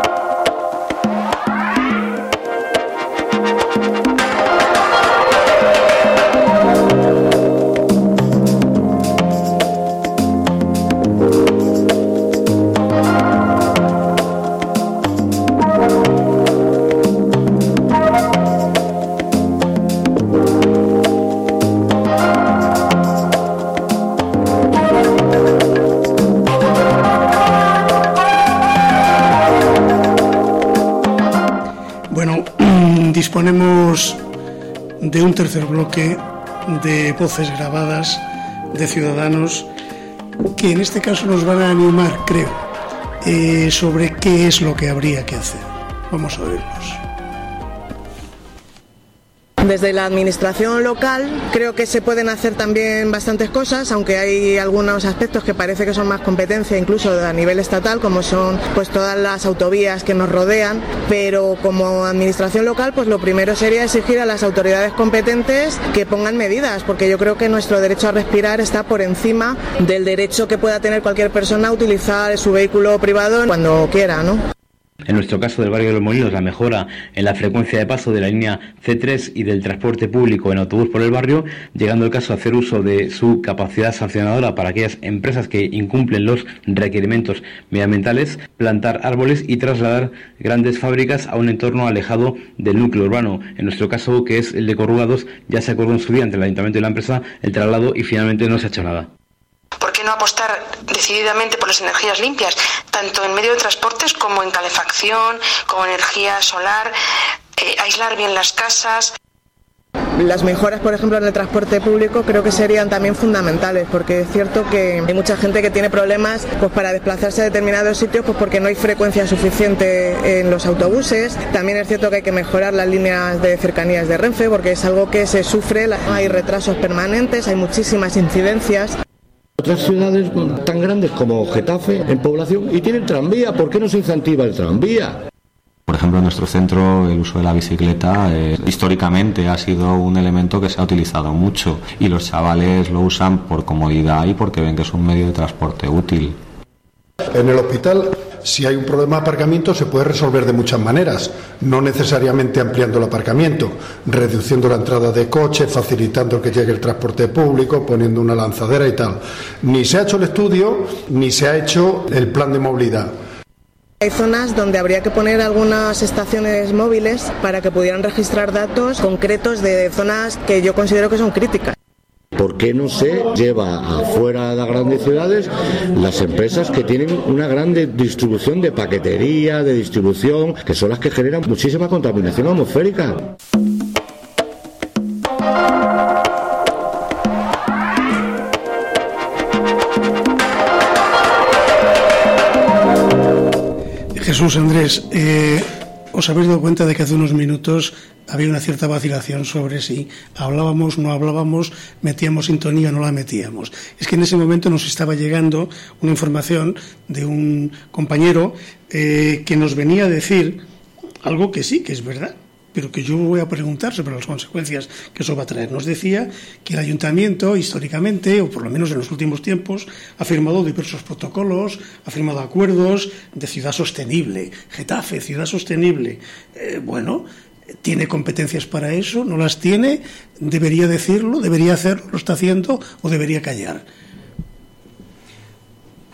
de un tercer bloque de voces grabadas de ciudadanos que en este caso nos van a animar, creo, eh, sobre qué es lo que habría que hacer. Vamos a oírlos. Desde la administración local creo que se pueden hacer también bastantes cosas, aunque hay algunos aspectos que parece que son más competencia incluso a nivel estatal, como son pues todas las autovías que nos rodean, pero como administración local pues lo primero sería exigir a las autoridades competentes que pongan medidas, porque yo creo que nuestro derecho a respirar está por encima del derecho que pueda tener cualquier persona a utilizar su vehículo privado cuando quiera, ¿no? En nuestro caso del barrio de los Molinos, la mejora en la frecuencia de paso de la línea C3 y del transporte público en autobús por el barrio, llegando el caso a hacer uso de su capacidad sancionadora para aquellas empresas que incumplen los requerimientos medioambientales, plantar árboles y trasladar grandes fábricas a un entorno alejado del núcleo urbano. En nuestro caso, que es el de Corrugados, ya se acordó en su día entre el ayuntamiento y la empresa el traslado y finalmente no se ha hecho nada. ¿Por qué no apostar decididamente por las energías limpias, tanto en medio de transportes como en calefacción, como energía solar, eh, aislar bien las casas? Las mejoras, por ejemplo, en el transporte público creo que serían también fundamentales, porque es cierto que hay mucha gente que tiene problemas pues, para desplazarse a determinados sitios pues, porque no hay frecuencia suficiente en los autobuses. También es cierto que hay que mejorar las líneas de cercanías de Renfe, porque es algo que se sufre, hay retrasos permanentes, hay muchísimas incidencias. Otras ciudades tan grandes como Getafe en población y tienen tranvía, ¿por qué no se incentiva el tranvía? Por ejemplo, en nuestro centro el uso de la bicicleta eh, históricamente ha sido un elemento que se ha utilizado mucho y los chavales lo usan por comodidad y porque ven que es un medio de transporte útil. En el hospital, si hay un problema de aparcamiento, se puede resolver de muchas maneras, no necesariamente ampliando el aparcamiento, reduciendo la entrada de coches, facilitando que llegue el transporte público, poniendo una lanzadera y tal. Ni se ha hecho el estudio, ni se ha hecho el plan de movilidad. Hay zonas donde habría que poner algunas estaciones móviles para que pudieran registrar datos concretos de zonas que yo considero que son críticas. ¿Por qué no se lleva afuera de las grandes ciudades las empresas que tienen una gran distribución de paquetería, de distribución, que son las que generan muchísima contaminación atmosférica? Jesús Andrés, eh, os habéis dado cuenta de que hace unos minutos había una cierta vacilación sobre si hablábamos, no hablábamos, metíamos sintonía, no la metíamos. Es que en ese momento nos estaba llegando una información de un compañero eh, que nos venía a decir algo que sí, que es verdad, pero que yo voy a preguntar sobre las consecuencias que eso va a traer. Nos decía que el ayuntamiento, históricamente, o por lo menos en los últimos tiempos, ha firmado diversos protocolos, ha firmado acuerdos de ciudad sostenible, Getafe, ciudad sostenible. Eh, bueno, tiene competencias para eso, no las tiene, debería decirlo, debería hacerlo, lo está haciendo o debería callar.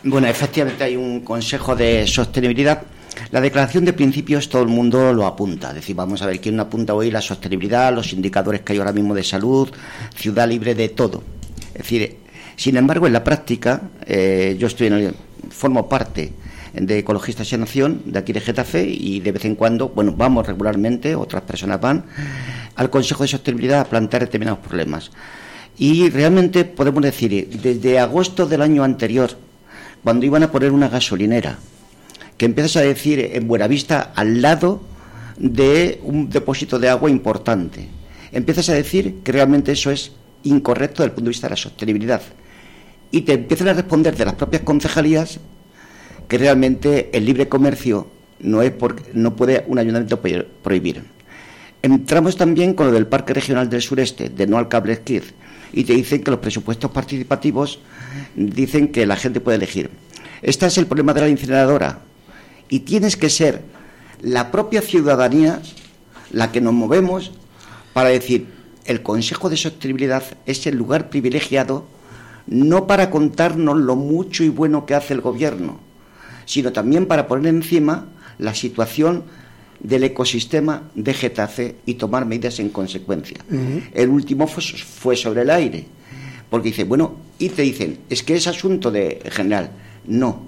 Bueno, efectivamente hay un Consejo de Sostenibilidad la declaración de principios todo el mundo lo apunta. Es decir, vamos a ver quién apunta hoy la sostenibilidad, los indicadores que hay ahora mismo de salud, ciudad libre de todo. Es decir, sin embargo, en la práctica, eh, yo estoy en el, formo parte de Ecologistas en Nación, de aquí de Getafe, y de vez en cuando, bueno, vamos regularmente, otras personas van, al Consejo de Sostenibilidad a plantear determinados problemas. Y realmente podemos decir, desde agosto del año anterior, cuando iban a poner una gasolinera, que empiezas a decir en Buenavista al lado de un depósito de agua importante. Empiezas a decir que realmente eso es incorrecto desde el punto de vista de la sostenibilidad. Y te empiezan a responder de las propias concejalías que realmente el libre comercio no, es porque, no puede un ayuntamiento prohibir. Entramos también con lo del Parque Regional del Sureste, de no al y te dicen que los presupuestos participativos dicen que la gente puede elegir. Este es el problema de la incineradora y tienes que ser la propia ciudadanía la que nos movemos para decir, el Consejo de Sostenibilidad es el lugar privilegiado no para contarnos lo mucho y bueno que hace el gobierno, sino también para poner encima la situación del ecosistema de Getafe y tomar medidas en consecuencia. El último fue, sobre el aire, porque dice, bueno, y te dicen, es que es asunto de general. No,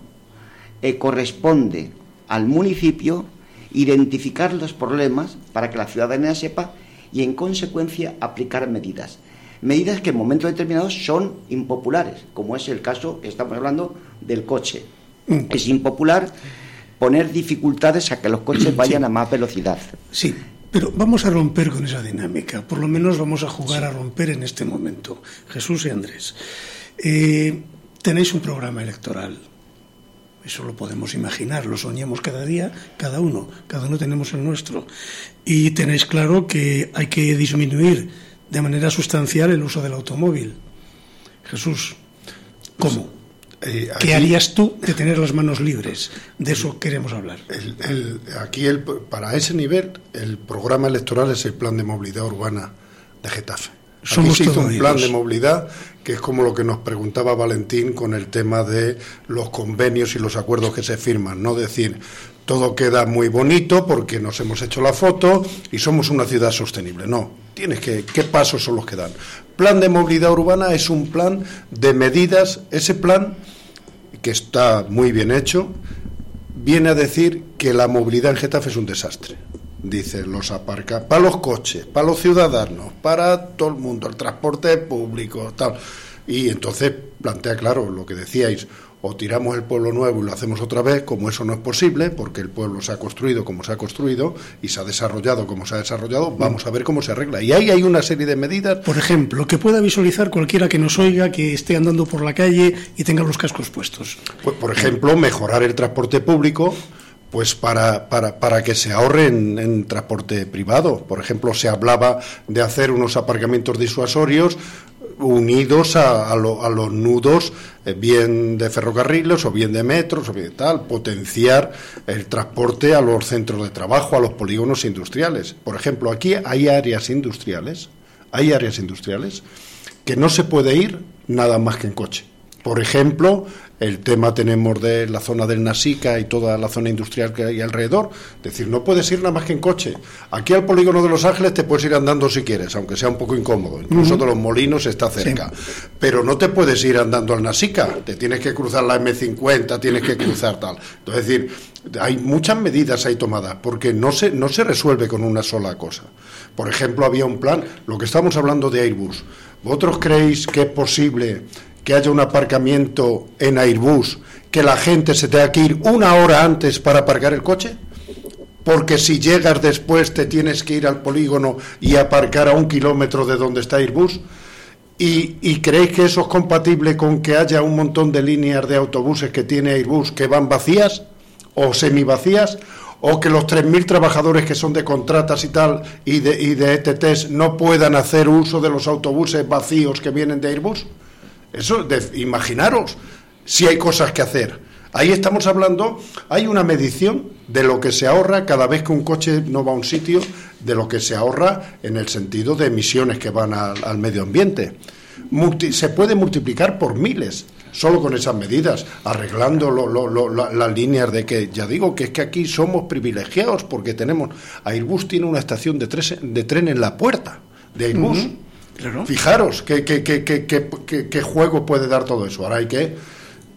eh, corresponde al municipio identificar los problemas para que la ciudadanía sepa y en consecuencia aplicar medidas. Medidas que en momentos determinados son impopulares, como es el caso que estamos hablando del coche. Mm. Es impopular poner dificultades a que los coches vayan a más velocidad. Sí, pero vamos a romper con esa dinámica, por lo menos vamos a jugar a romper en este momento. Jesús y Andrés, eh, tenéis un programa electoral, eso lo podemos imaginar, lo soñamos cada día, cada uno, cada uno tenemos el nuestro. Y tenéis claro que hay que disminuir de manera sustancial el uso del automóvil. Jesús, ¿cómo? Eh, ¿Qué harías tú de tener las manos libres? De eso queremos hablar. El- el- aquí, el, para ese nivel, el programa electoral es el plan de movilidad urbana de Getafe. Aquí se hizo un plan de movilidad que es como lo que nos preguntaba Valentín con el tema de los convenios y los acuerdos que se firman, no decir todo queda muy bonito porque nos hemos hecho la foto y somos una ciudad sostenible. No, tienes que qué pasos son los que dan. Plan de movilidad urbana es un plan de medidas, ese plan que está muy bien hecho, viene a decir que la movilidad en Getafe es un desastre. Dice los aparca para los coches, para los ciudadanos, para todo el mundo, el transporte público, tal. Y entonces plantea claro lo que decíais, o tiramos el pueblo nuevo y lo hacemos otra vez, como eso no es posible, porque el pueblo se ha construido como se ha construido y se ha desarrollado como se ha desarrollado, vamos a ver cómo se arregla. Y ahí hay una serie de medidas Por ejemplo, que pueda visualizar cualquiera que nos oiga, que esté andando por la calle y tenga los cascos puestos. Pues, por ejemplo, mejorar el transporte público, pues para, para, para que se ahorre en, transporte privado. Por ejemplo, se hablaba de hacer unos aparcamientos disuasorios unidos a, a lo- a los nudos eh, bien de ferrocarriles o bien de metros o bien de tal, potenciar el transporte a los centros de trabajo, a los polígonos industriales. Por ejemplo, aquí hay áreas industriales, hay áreas industriales que no se puede ir nada más que en coche. Por ejemplo, el tema tenemos de la zona del Nasica y toda la zona industrial que hay alrededor. Es decir, no puedes ir nada más que en coche. Aquí al polígono de Los Ángeles te puedes ir andando si quieres, aunque sea un poco incómodo. Incluso de los molinos está cerca. Pero no te puedes ir andando al Nasica. Te tienes que cruzar la M50, tienes que cruzar tal. Entonces, es decir, hay muchas medidas ahí tomadas porque no se, no se resuelve con una sola cosa. Por ejemplo, había un plan, lo que estamos hablando de Airbus. ¿Vosotros creéis que es posible que haya un aparcamiento en Airbus que la gente se tenga que ir una hora antes para aparcar el coche? Porque si llegas después te tienes que ir al polígono y aparcar a un kilómetro de donde está Airbus. ¿Y, creéis que eso es compatible con que haya un montón de líneas de autobuses que tiene Airbus que van vacías o semivacías? ¿O que los 3.000 trabajadores que son de contratas y tal y de, y de ETTs no puedan hacer uso de los autobuses vacíos que vienen de Airbus? Eso, de- imaginaros si hay cosas que hacer. Ahí estamos hablando, hay una medición de lo que se ahorra cada vez que un coche no va a un sitio, de lo que se ahorra en el sentido de emisiones que van al, al medio ambiente. Multi- se puede multiplicar por miles solo con esas medidas, arreglando lo- lo- lo- la- las líneas de que, ya digo, que es que aquí somos privilegiados porque tenemos, Airbus tiene una estación de, tres- de tren en la puerta de Airbus. Claro. Fijaros qué, qué, qué, qué, qué- qué- qué juego puede dar todo eso. Ahora hay que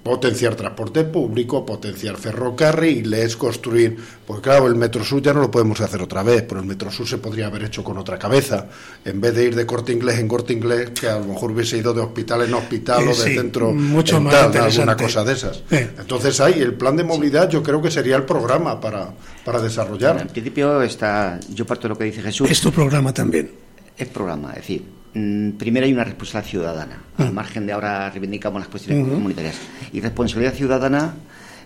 potenciar transporte público, potenciar ferrocarriles, construir. Pues claro, el Metro Sur ya no lo podemos hacer otra vez, pero el Metro Sur se podría haber hecho con otra cabeza. En vez de ir de corte inglés en corte inglés, que a lo mejor hubiese ido de hospital en hospital Eh, o de sí, centro mucho en más tal, alguna cosa de esas. Eh. Entonces ahí el plan de movilidad yo creo que sería el programa para, para desarrollar. En principio está, yo parto de lo que dice Jesús. Es tu programa también. Es programa, es decir, primero hay una responsabilidad ciudadana, al margen de ahora reivindicamos las cuestiones comunitarias. Y responsabilidad ciudadana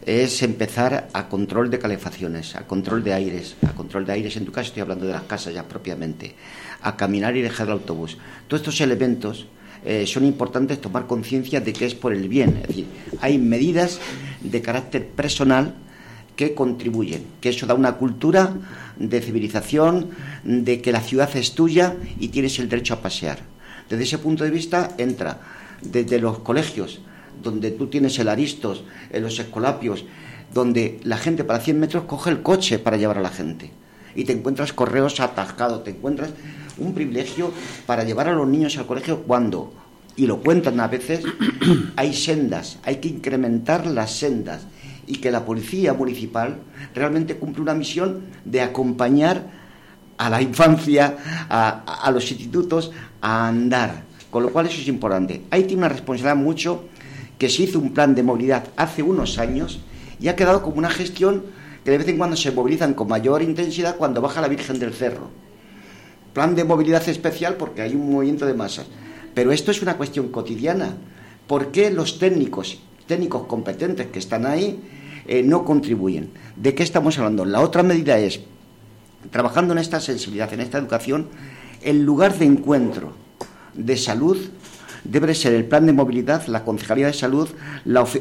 es empezar a control de calefacciones, a control de aires, a control de aires, en tu caso estoy hablando de las casas ya propiamente, a caminar y dejar el autobús. Todos estos elementos eh, son importantes tomar conciencia de que es por el bien, es decir, hay medidas de carácter personal que contribuyen, que eso da una cultura de civilización, de que la ciudad es tuya y tienes el derecho a pasear. Desde ese punto de vista entra desde los colegios, donde tú tienes el aristos, en los escolapios, donde la gente para 100 metros coge el coche para llevar a la gente. Y te encuentras correos atascados, te encuentras un privilegio para llevar a los niños al colegio cuando, y lo cuentan a veces, (clears throat) hay sendas, hay que incrementar las sendas. Y que la policía municipal realmente cumple una misión de acompañar a la infancia, a, los institutos, a andar. Con lo cual eso es importante. Ahí tiene una responsabilidad mucho que se hizo un plan de movilidad hace unos años y ha quedado como una gestión que de vez en cuando se movilizan con mayor intensidad cuando baja la Virgen del Cerro. Plan de movilidad especial porque hay un movimiento de masas. Pero esto es una cuestión cotidiana. ¿Por qué los técnicos, técnicos competentes que están ahí, eh, no contribuyen? ¿De qué estamos hablando? La otra medida es, trabajando en esta sensibilidad, en esta educación, el lugar de encuentro de salud debe ser el plan de movilidad, la Concejalía de Salud,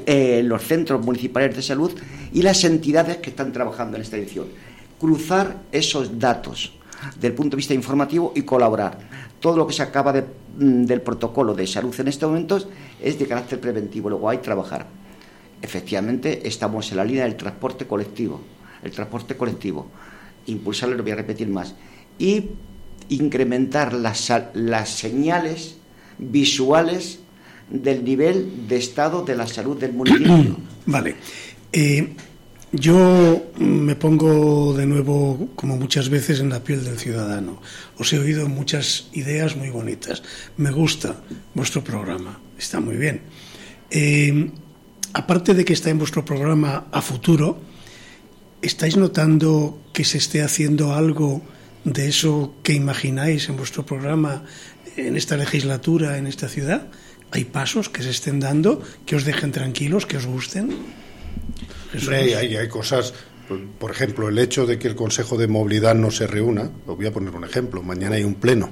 eh, los centros municipales de salud y las entidades que están trabajando en esta edición. Cruzar esos datos del punto de vista informativo y colaborar. Todo lo que se acaba mm, del protocolo de salud en estos momentos es de carácter preventivo, luego hay que trabajar. Efectivamente, estamos en la línea del transporte colectivo, el transporte colectivo, impulsarlo, lo voy a repetir más, y incrementar las, las señales visuales del nivel de estado de la salud del municipio. (clears throat) Vale. Eh, yo me pongo de nuevo, como muchas veces, en la piel del ciudadano. Os he oído muchas ideas muy bonitas. Me gusta vuestro programa, está muy bien. Eh, aparte de que está en vuestro programa a futuro, ¿estáis notando que se esté haciendo algo de eso que imagináis en vuestro programa en esta legislatura, en esta ciudad? ¿Hay pasos que se estén dando que os dejen tranquilos, que os gusten? Hay, hay cosas, por ejemplo, el hecho de que el Consejo de Movilidad no se reúna, os voy a poner un ejemplo, mañana hay un pleno,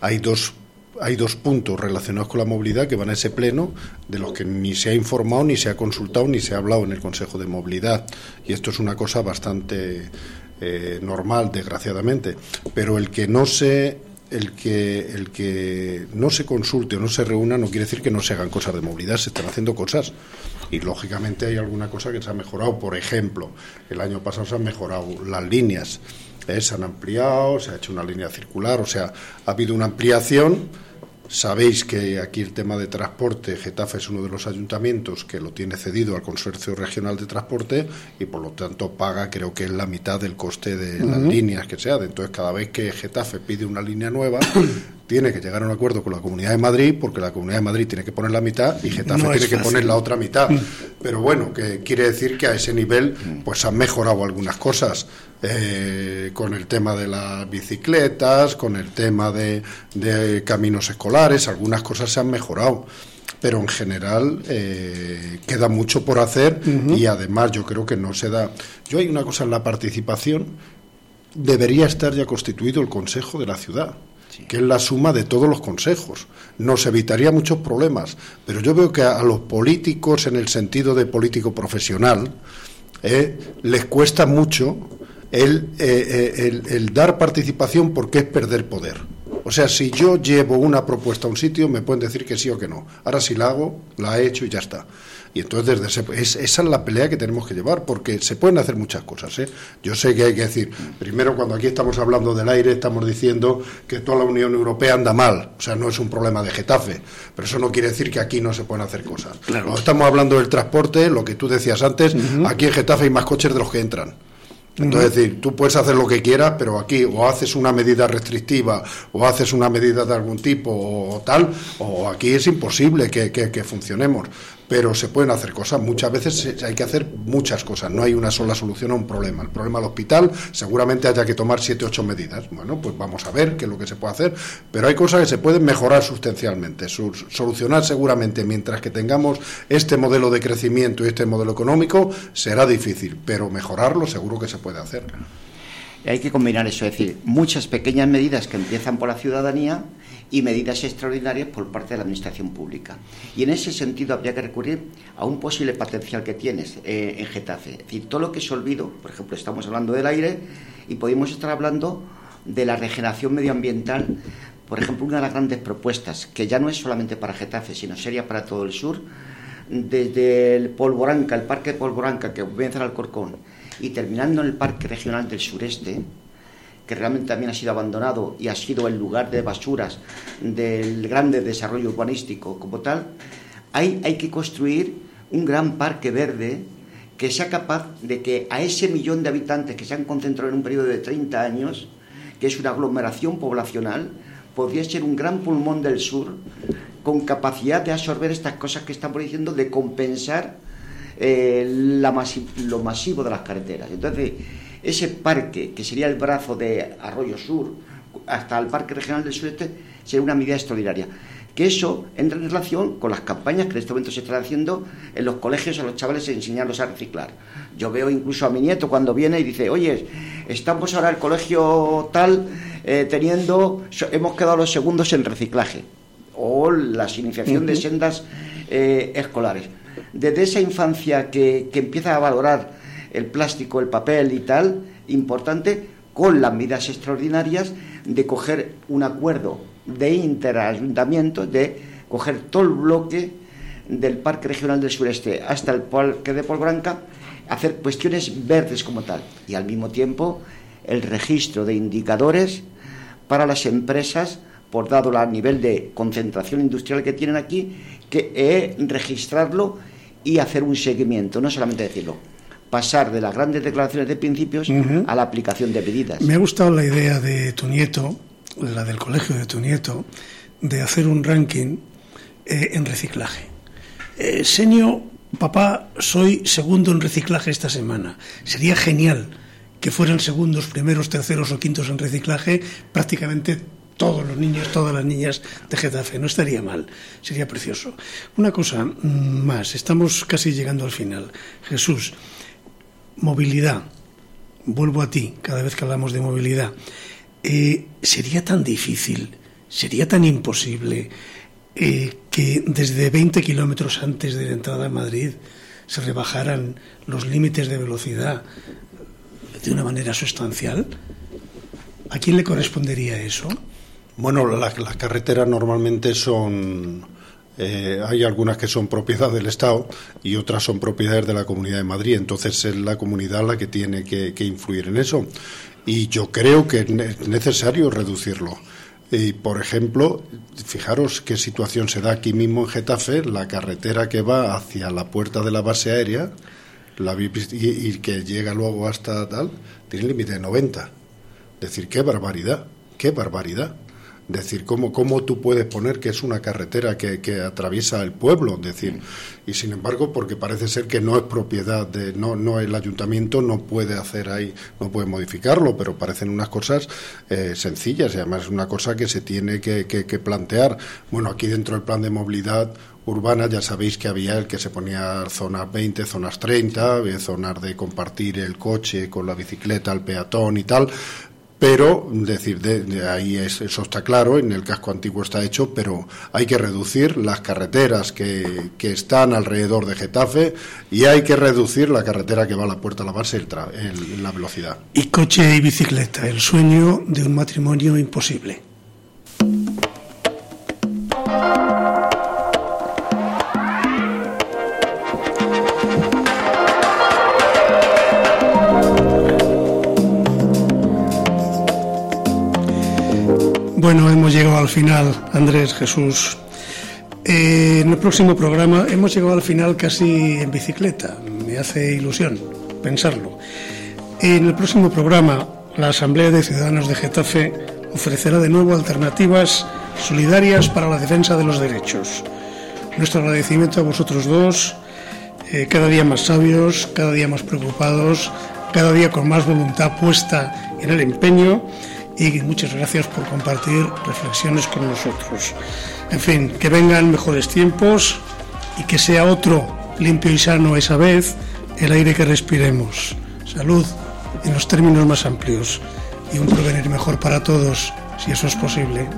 hay dos hay dos puntos relacionados con la movilidad que van a ese pleno, de los que ni se ha informado, ni se ha consultado, ni se ha hablado en el Consejo de Movilidad. Y esto es una cosa bastante eh, normal, desgraciadamente. Pero el que no se el que, el que no se consulte o no se reúna no quiere decir que no se hagan cosas de movilidad, se están haciendo cosas. Y lógicamente hay alguna cosa que se ha mejorado. Por ejemplo, el año pasado se han mejorado las líneas, ¿eh? se han ampliado, se ha hecho una línea circular, o sea, ha habido una ampliación Sabéis que aquí el tema de transporte, Getafe es uno de los ayuntamientos que lo tiene cedido al Consorcio Regional de Transporte y por lo tanto paga, creo que es la mitad del coste de las líneas que sea. Entonces, cada vez que Getafe pide una línea nueva, (coughs) tiene que llegar a un acuerdo con la Comunidad de Madrid, porque la Comunidad de Madrid tiene que poner la mitad y Getafe tiene que poner la otra mitad. Mm. Pero bueno, que quiere decir que a ese nivel pues han mejorado algunas cosas. Eh, con el tema de las bicicletas, con el tema de, caminos escolares, algunas cosas se han mejorado pero en general eh, queda mucho por hacer y además yo creo que no se da. Yo hay una cosa en la participación, debería estar ya constituido el Consejo de la Ciudad. que es la suma de todos los consejos. Nos evitaría muchos problemas, pero yo veo que a los políticos, en el sentido de político profesional, eh, les cuesta mucho eh, eh, el, dar participación porque es perder poder. O sea, si yo llevo una propuesta a un sitio, me pueden decir que sí o que no. Ahora si la hago, la he hecho y ya está. Y entonces desde esa es la pelea que tenemos que llevar, porque se pueden hacer muchas cosas. ¿eh? Yo sé que hay que decir, primero cuando aquí estamos hablando del aire, estamos diciendo que toda la Unión Europea anda mal. O sea, no es un problema de Getafe, pero eso no quiere decir que aquí no se pueden hacer cosas. Cuando estamos hablando del transporte, lo que tú decías antes, aquí en Getafe hay más coches de los que entran. Entonces, es decir, tú puedes hacer lo que quieras, pero aquí o haces una medida restrictiva o haces una medida de algún tipo o, tal, o aquí es imposible que, que funcionemos pero se pueden hacer cosas. Muchas veces hay que hacer muchas cosas, no hay una sola solución a un problema. El problema del hospital seguramente haya que tomar siete, ocho medidas. Bueno, pues vamos a ver qué es lo que se puede hacer, pero hay cosas que se pueden mejorar sustancialmente, solucionar seguramente mientras que tengamos este modelo de crecimiento y este modelo económico será difícil, pero mejorarlo seguro que se puede hacer. Hay que combinar eso, es decir, muchas pequeñas medidas que empiezan por la ciudadanía y medidas extraordinarias por parte de la Administración Pública. Y en ese sentido habría que recurrir a un posible potencial que tienes eh, en Getafe. Es decir, todo lo que se olvido, por ejemplo, estamos hablando del aire y podemos estar hablando de la regeneración medioambiental. Por ejemplo, una de las grandes propuestas, que ya no es solamente para Getafe, sino sería para todo el sur, desde el Polvoranca, el Parque de Polvoranca, que comienza al Alcorcón, y terminando en el Parque Regional del Sureste, que realmente también ha sido abandonado y ha sido el lugar de basuras del grande desarrollo urbanístico como tal, hay, hay que construir un gran parque verde que sea capaz de que a ese millón de habitantes que se han concentrado en un periodo de 30 años, que es una aglomeración poblacional, podría ser un gran pulmón del sur con capacidad de absorber estas cosas que estamos diciendo, de compensar eh, la lo masivo de las carreteras. Entonces, ese parque, que sería el brazo de Arroyo Sur, hasta el Parque Regional del Sureste, sería una medida extraordinaria que eso entra en relación con las campañas que en este momento se están haciendo en los colegios a los chavales enseñarlos a reciclar. Yo veo incluso a mi nieto cuando viene y dice, oye, estamos ahora el colegio tal eh, teniendo, hemos quedado los segundos en reciclaje o la iniciación de sendas eh, escolares. Desde esa infancia que, que empieza a valorar el plástico, el papel y tal, importante, con las medidas extraordinarias de coger un acuerdo de interayuntamiento de coger todo el bloque del Parque Regional del Sureste hasta el Parque de Polbranca, hacer cuestiones verdes como tal. Y al mismo tiempo el registro de indicadores para las empresas por dado el nivel de concentración industrial que tienen aquí, que registrarlo y hacer un seguimiento, no solamente decirlo, pasar de las grandes declaraciones de principios a la aplicación de medidas. Me ha gustado la idea de tu nieto la del colegio de tu nieto, de hacer un ranking eh, en reciclaje. Eh, senio, papá, soy segundo en reciclaje esta semana. Sería genial que fueran segundos, primeros, terceros o quintos en reciclaje prácticamente todos los niños, todas las niñas de Getafe. No estaría mal, sería precioso. Una cosa mm, más, estamos casi llegando al final. Jesús, movilidad. Vuelvo a ti cada vez que hablamos de movilidad. Eh, sería tan difícil, sería tan imposible eh, que desde 20 kilómetros antes de la entrada a Madrid se rebajaran los límites de velocidad de una manera sustancial. ¿A quién le correspondería eso? Bueno, las carreteras normalmente son eh, hay algunas que son propiedad del Estado y otras son propiedades de la Comunidad de Madrid. Entonces es la comunidad la que tiene que influir en eso y yo creo que es necesario reducirlo. Y, por ejemplo, fijaros qué situación se da aquí mismo en Getafe, la carretera que va hacia la puerta de la base aérea la, y, y que llega luego hasta tal, tiene límite de 90. Es decir, qué barbaridad, qué barbaridad decir, ¿cómo, ¿cómo tú puedes poner que es una carretera que, que, atraviesa el pueblo? decir, y sin embargo, porque parece ser que no es propiedad de, no, no el ayuntamiento no puede hacer ahí, no puede modificarlo, pero parecen unas cosas eh, sencillas y además es una cosa que se tiene que, que, plantear. Bueno, aquí dentro del plan de movilidad urbana ya sabéis que había el que se ponía zonas 20, zonas 30, zonas de compartir el coche con la bicicleta, el peatón y tal, pero decir de, ahí eso está claro en el casco antiguo está hecho pero hay que reducir las carreteras que, que, están alrededor de Getafe y hay que reducir la carretera que va a la puerta a la base en la velocidad. Y coche y bicicleta el sueño de un matrimonio imposible llegado al final, Andrés, Jesús. Eh, en el próximo programa hemos llegado al final casi en bicicleta. Me hace ilusión pensarlo. En el próximo programa, la Asamblea de Ciudadanos de Getafe ofrecerá de nuevo alternativas solidarias para la defensa de los derechos. Nuestro agradecimiento a vosotros dos, eh, cada día más sabios, cada día más preocupados, cada día con más voluntad puesta en el empeño y muchas gracias por compartir reflexiones con nosotros. En fin, que vengan mejores tiempos y que sea otro limpio y sano esa vez el aire que respiremos. Salud en los términos más amplios y un porvenir mejor para todos, si eso es posible.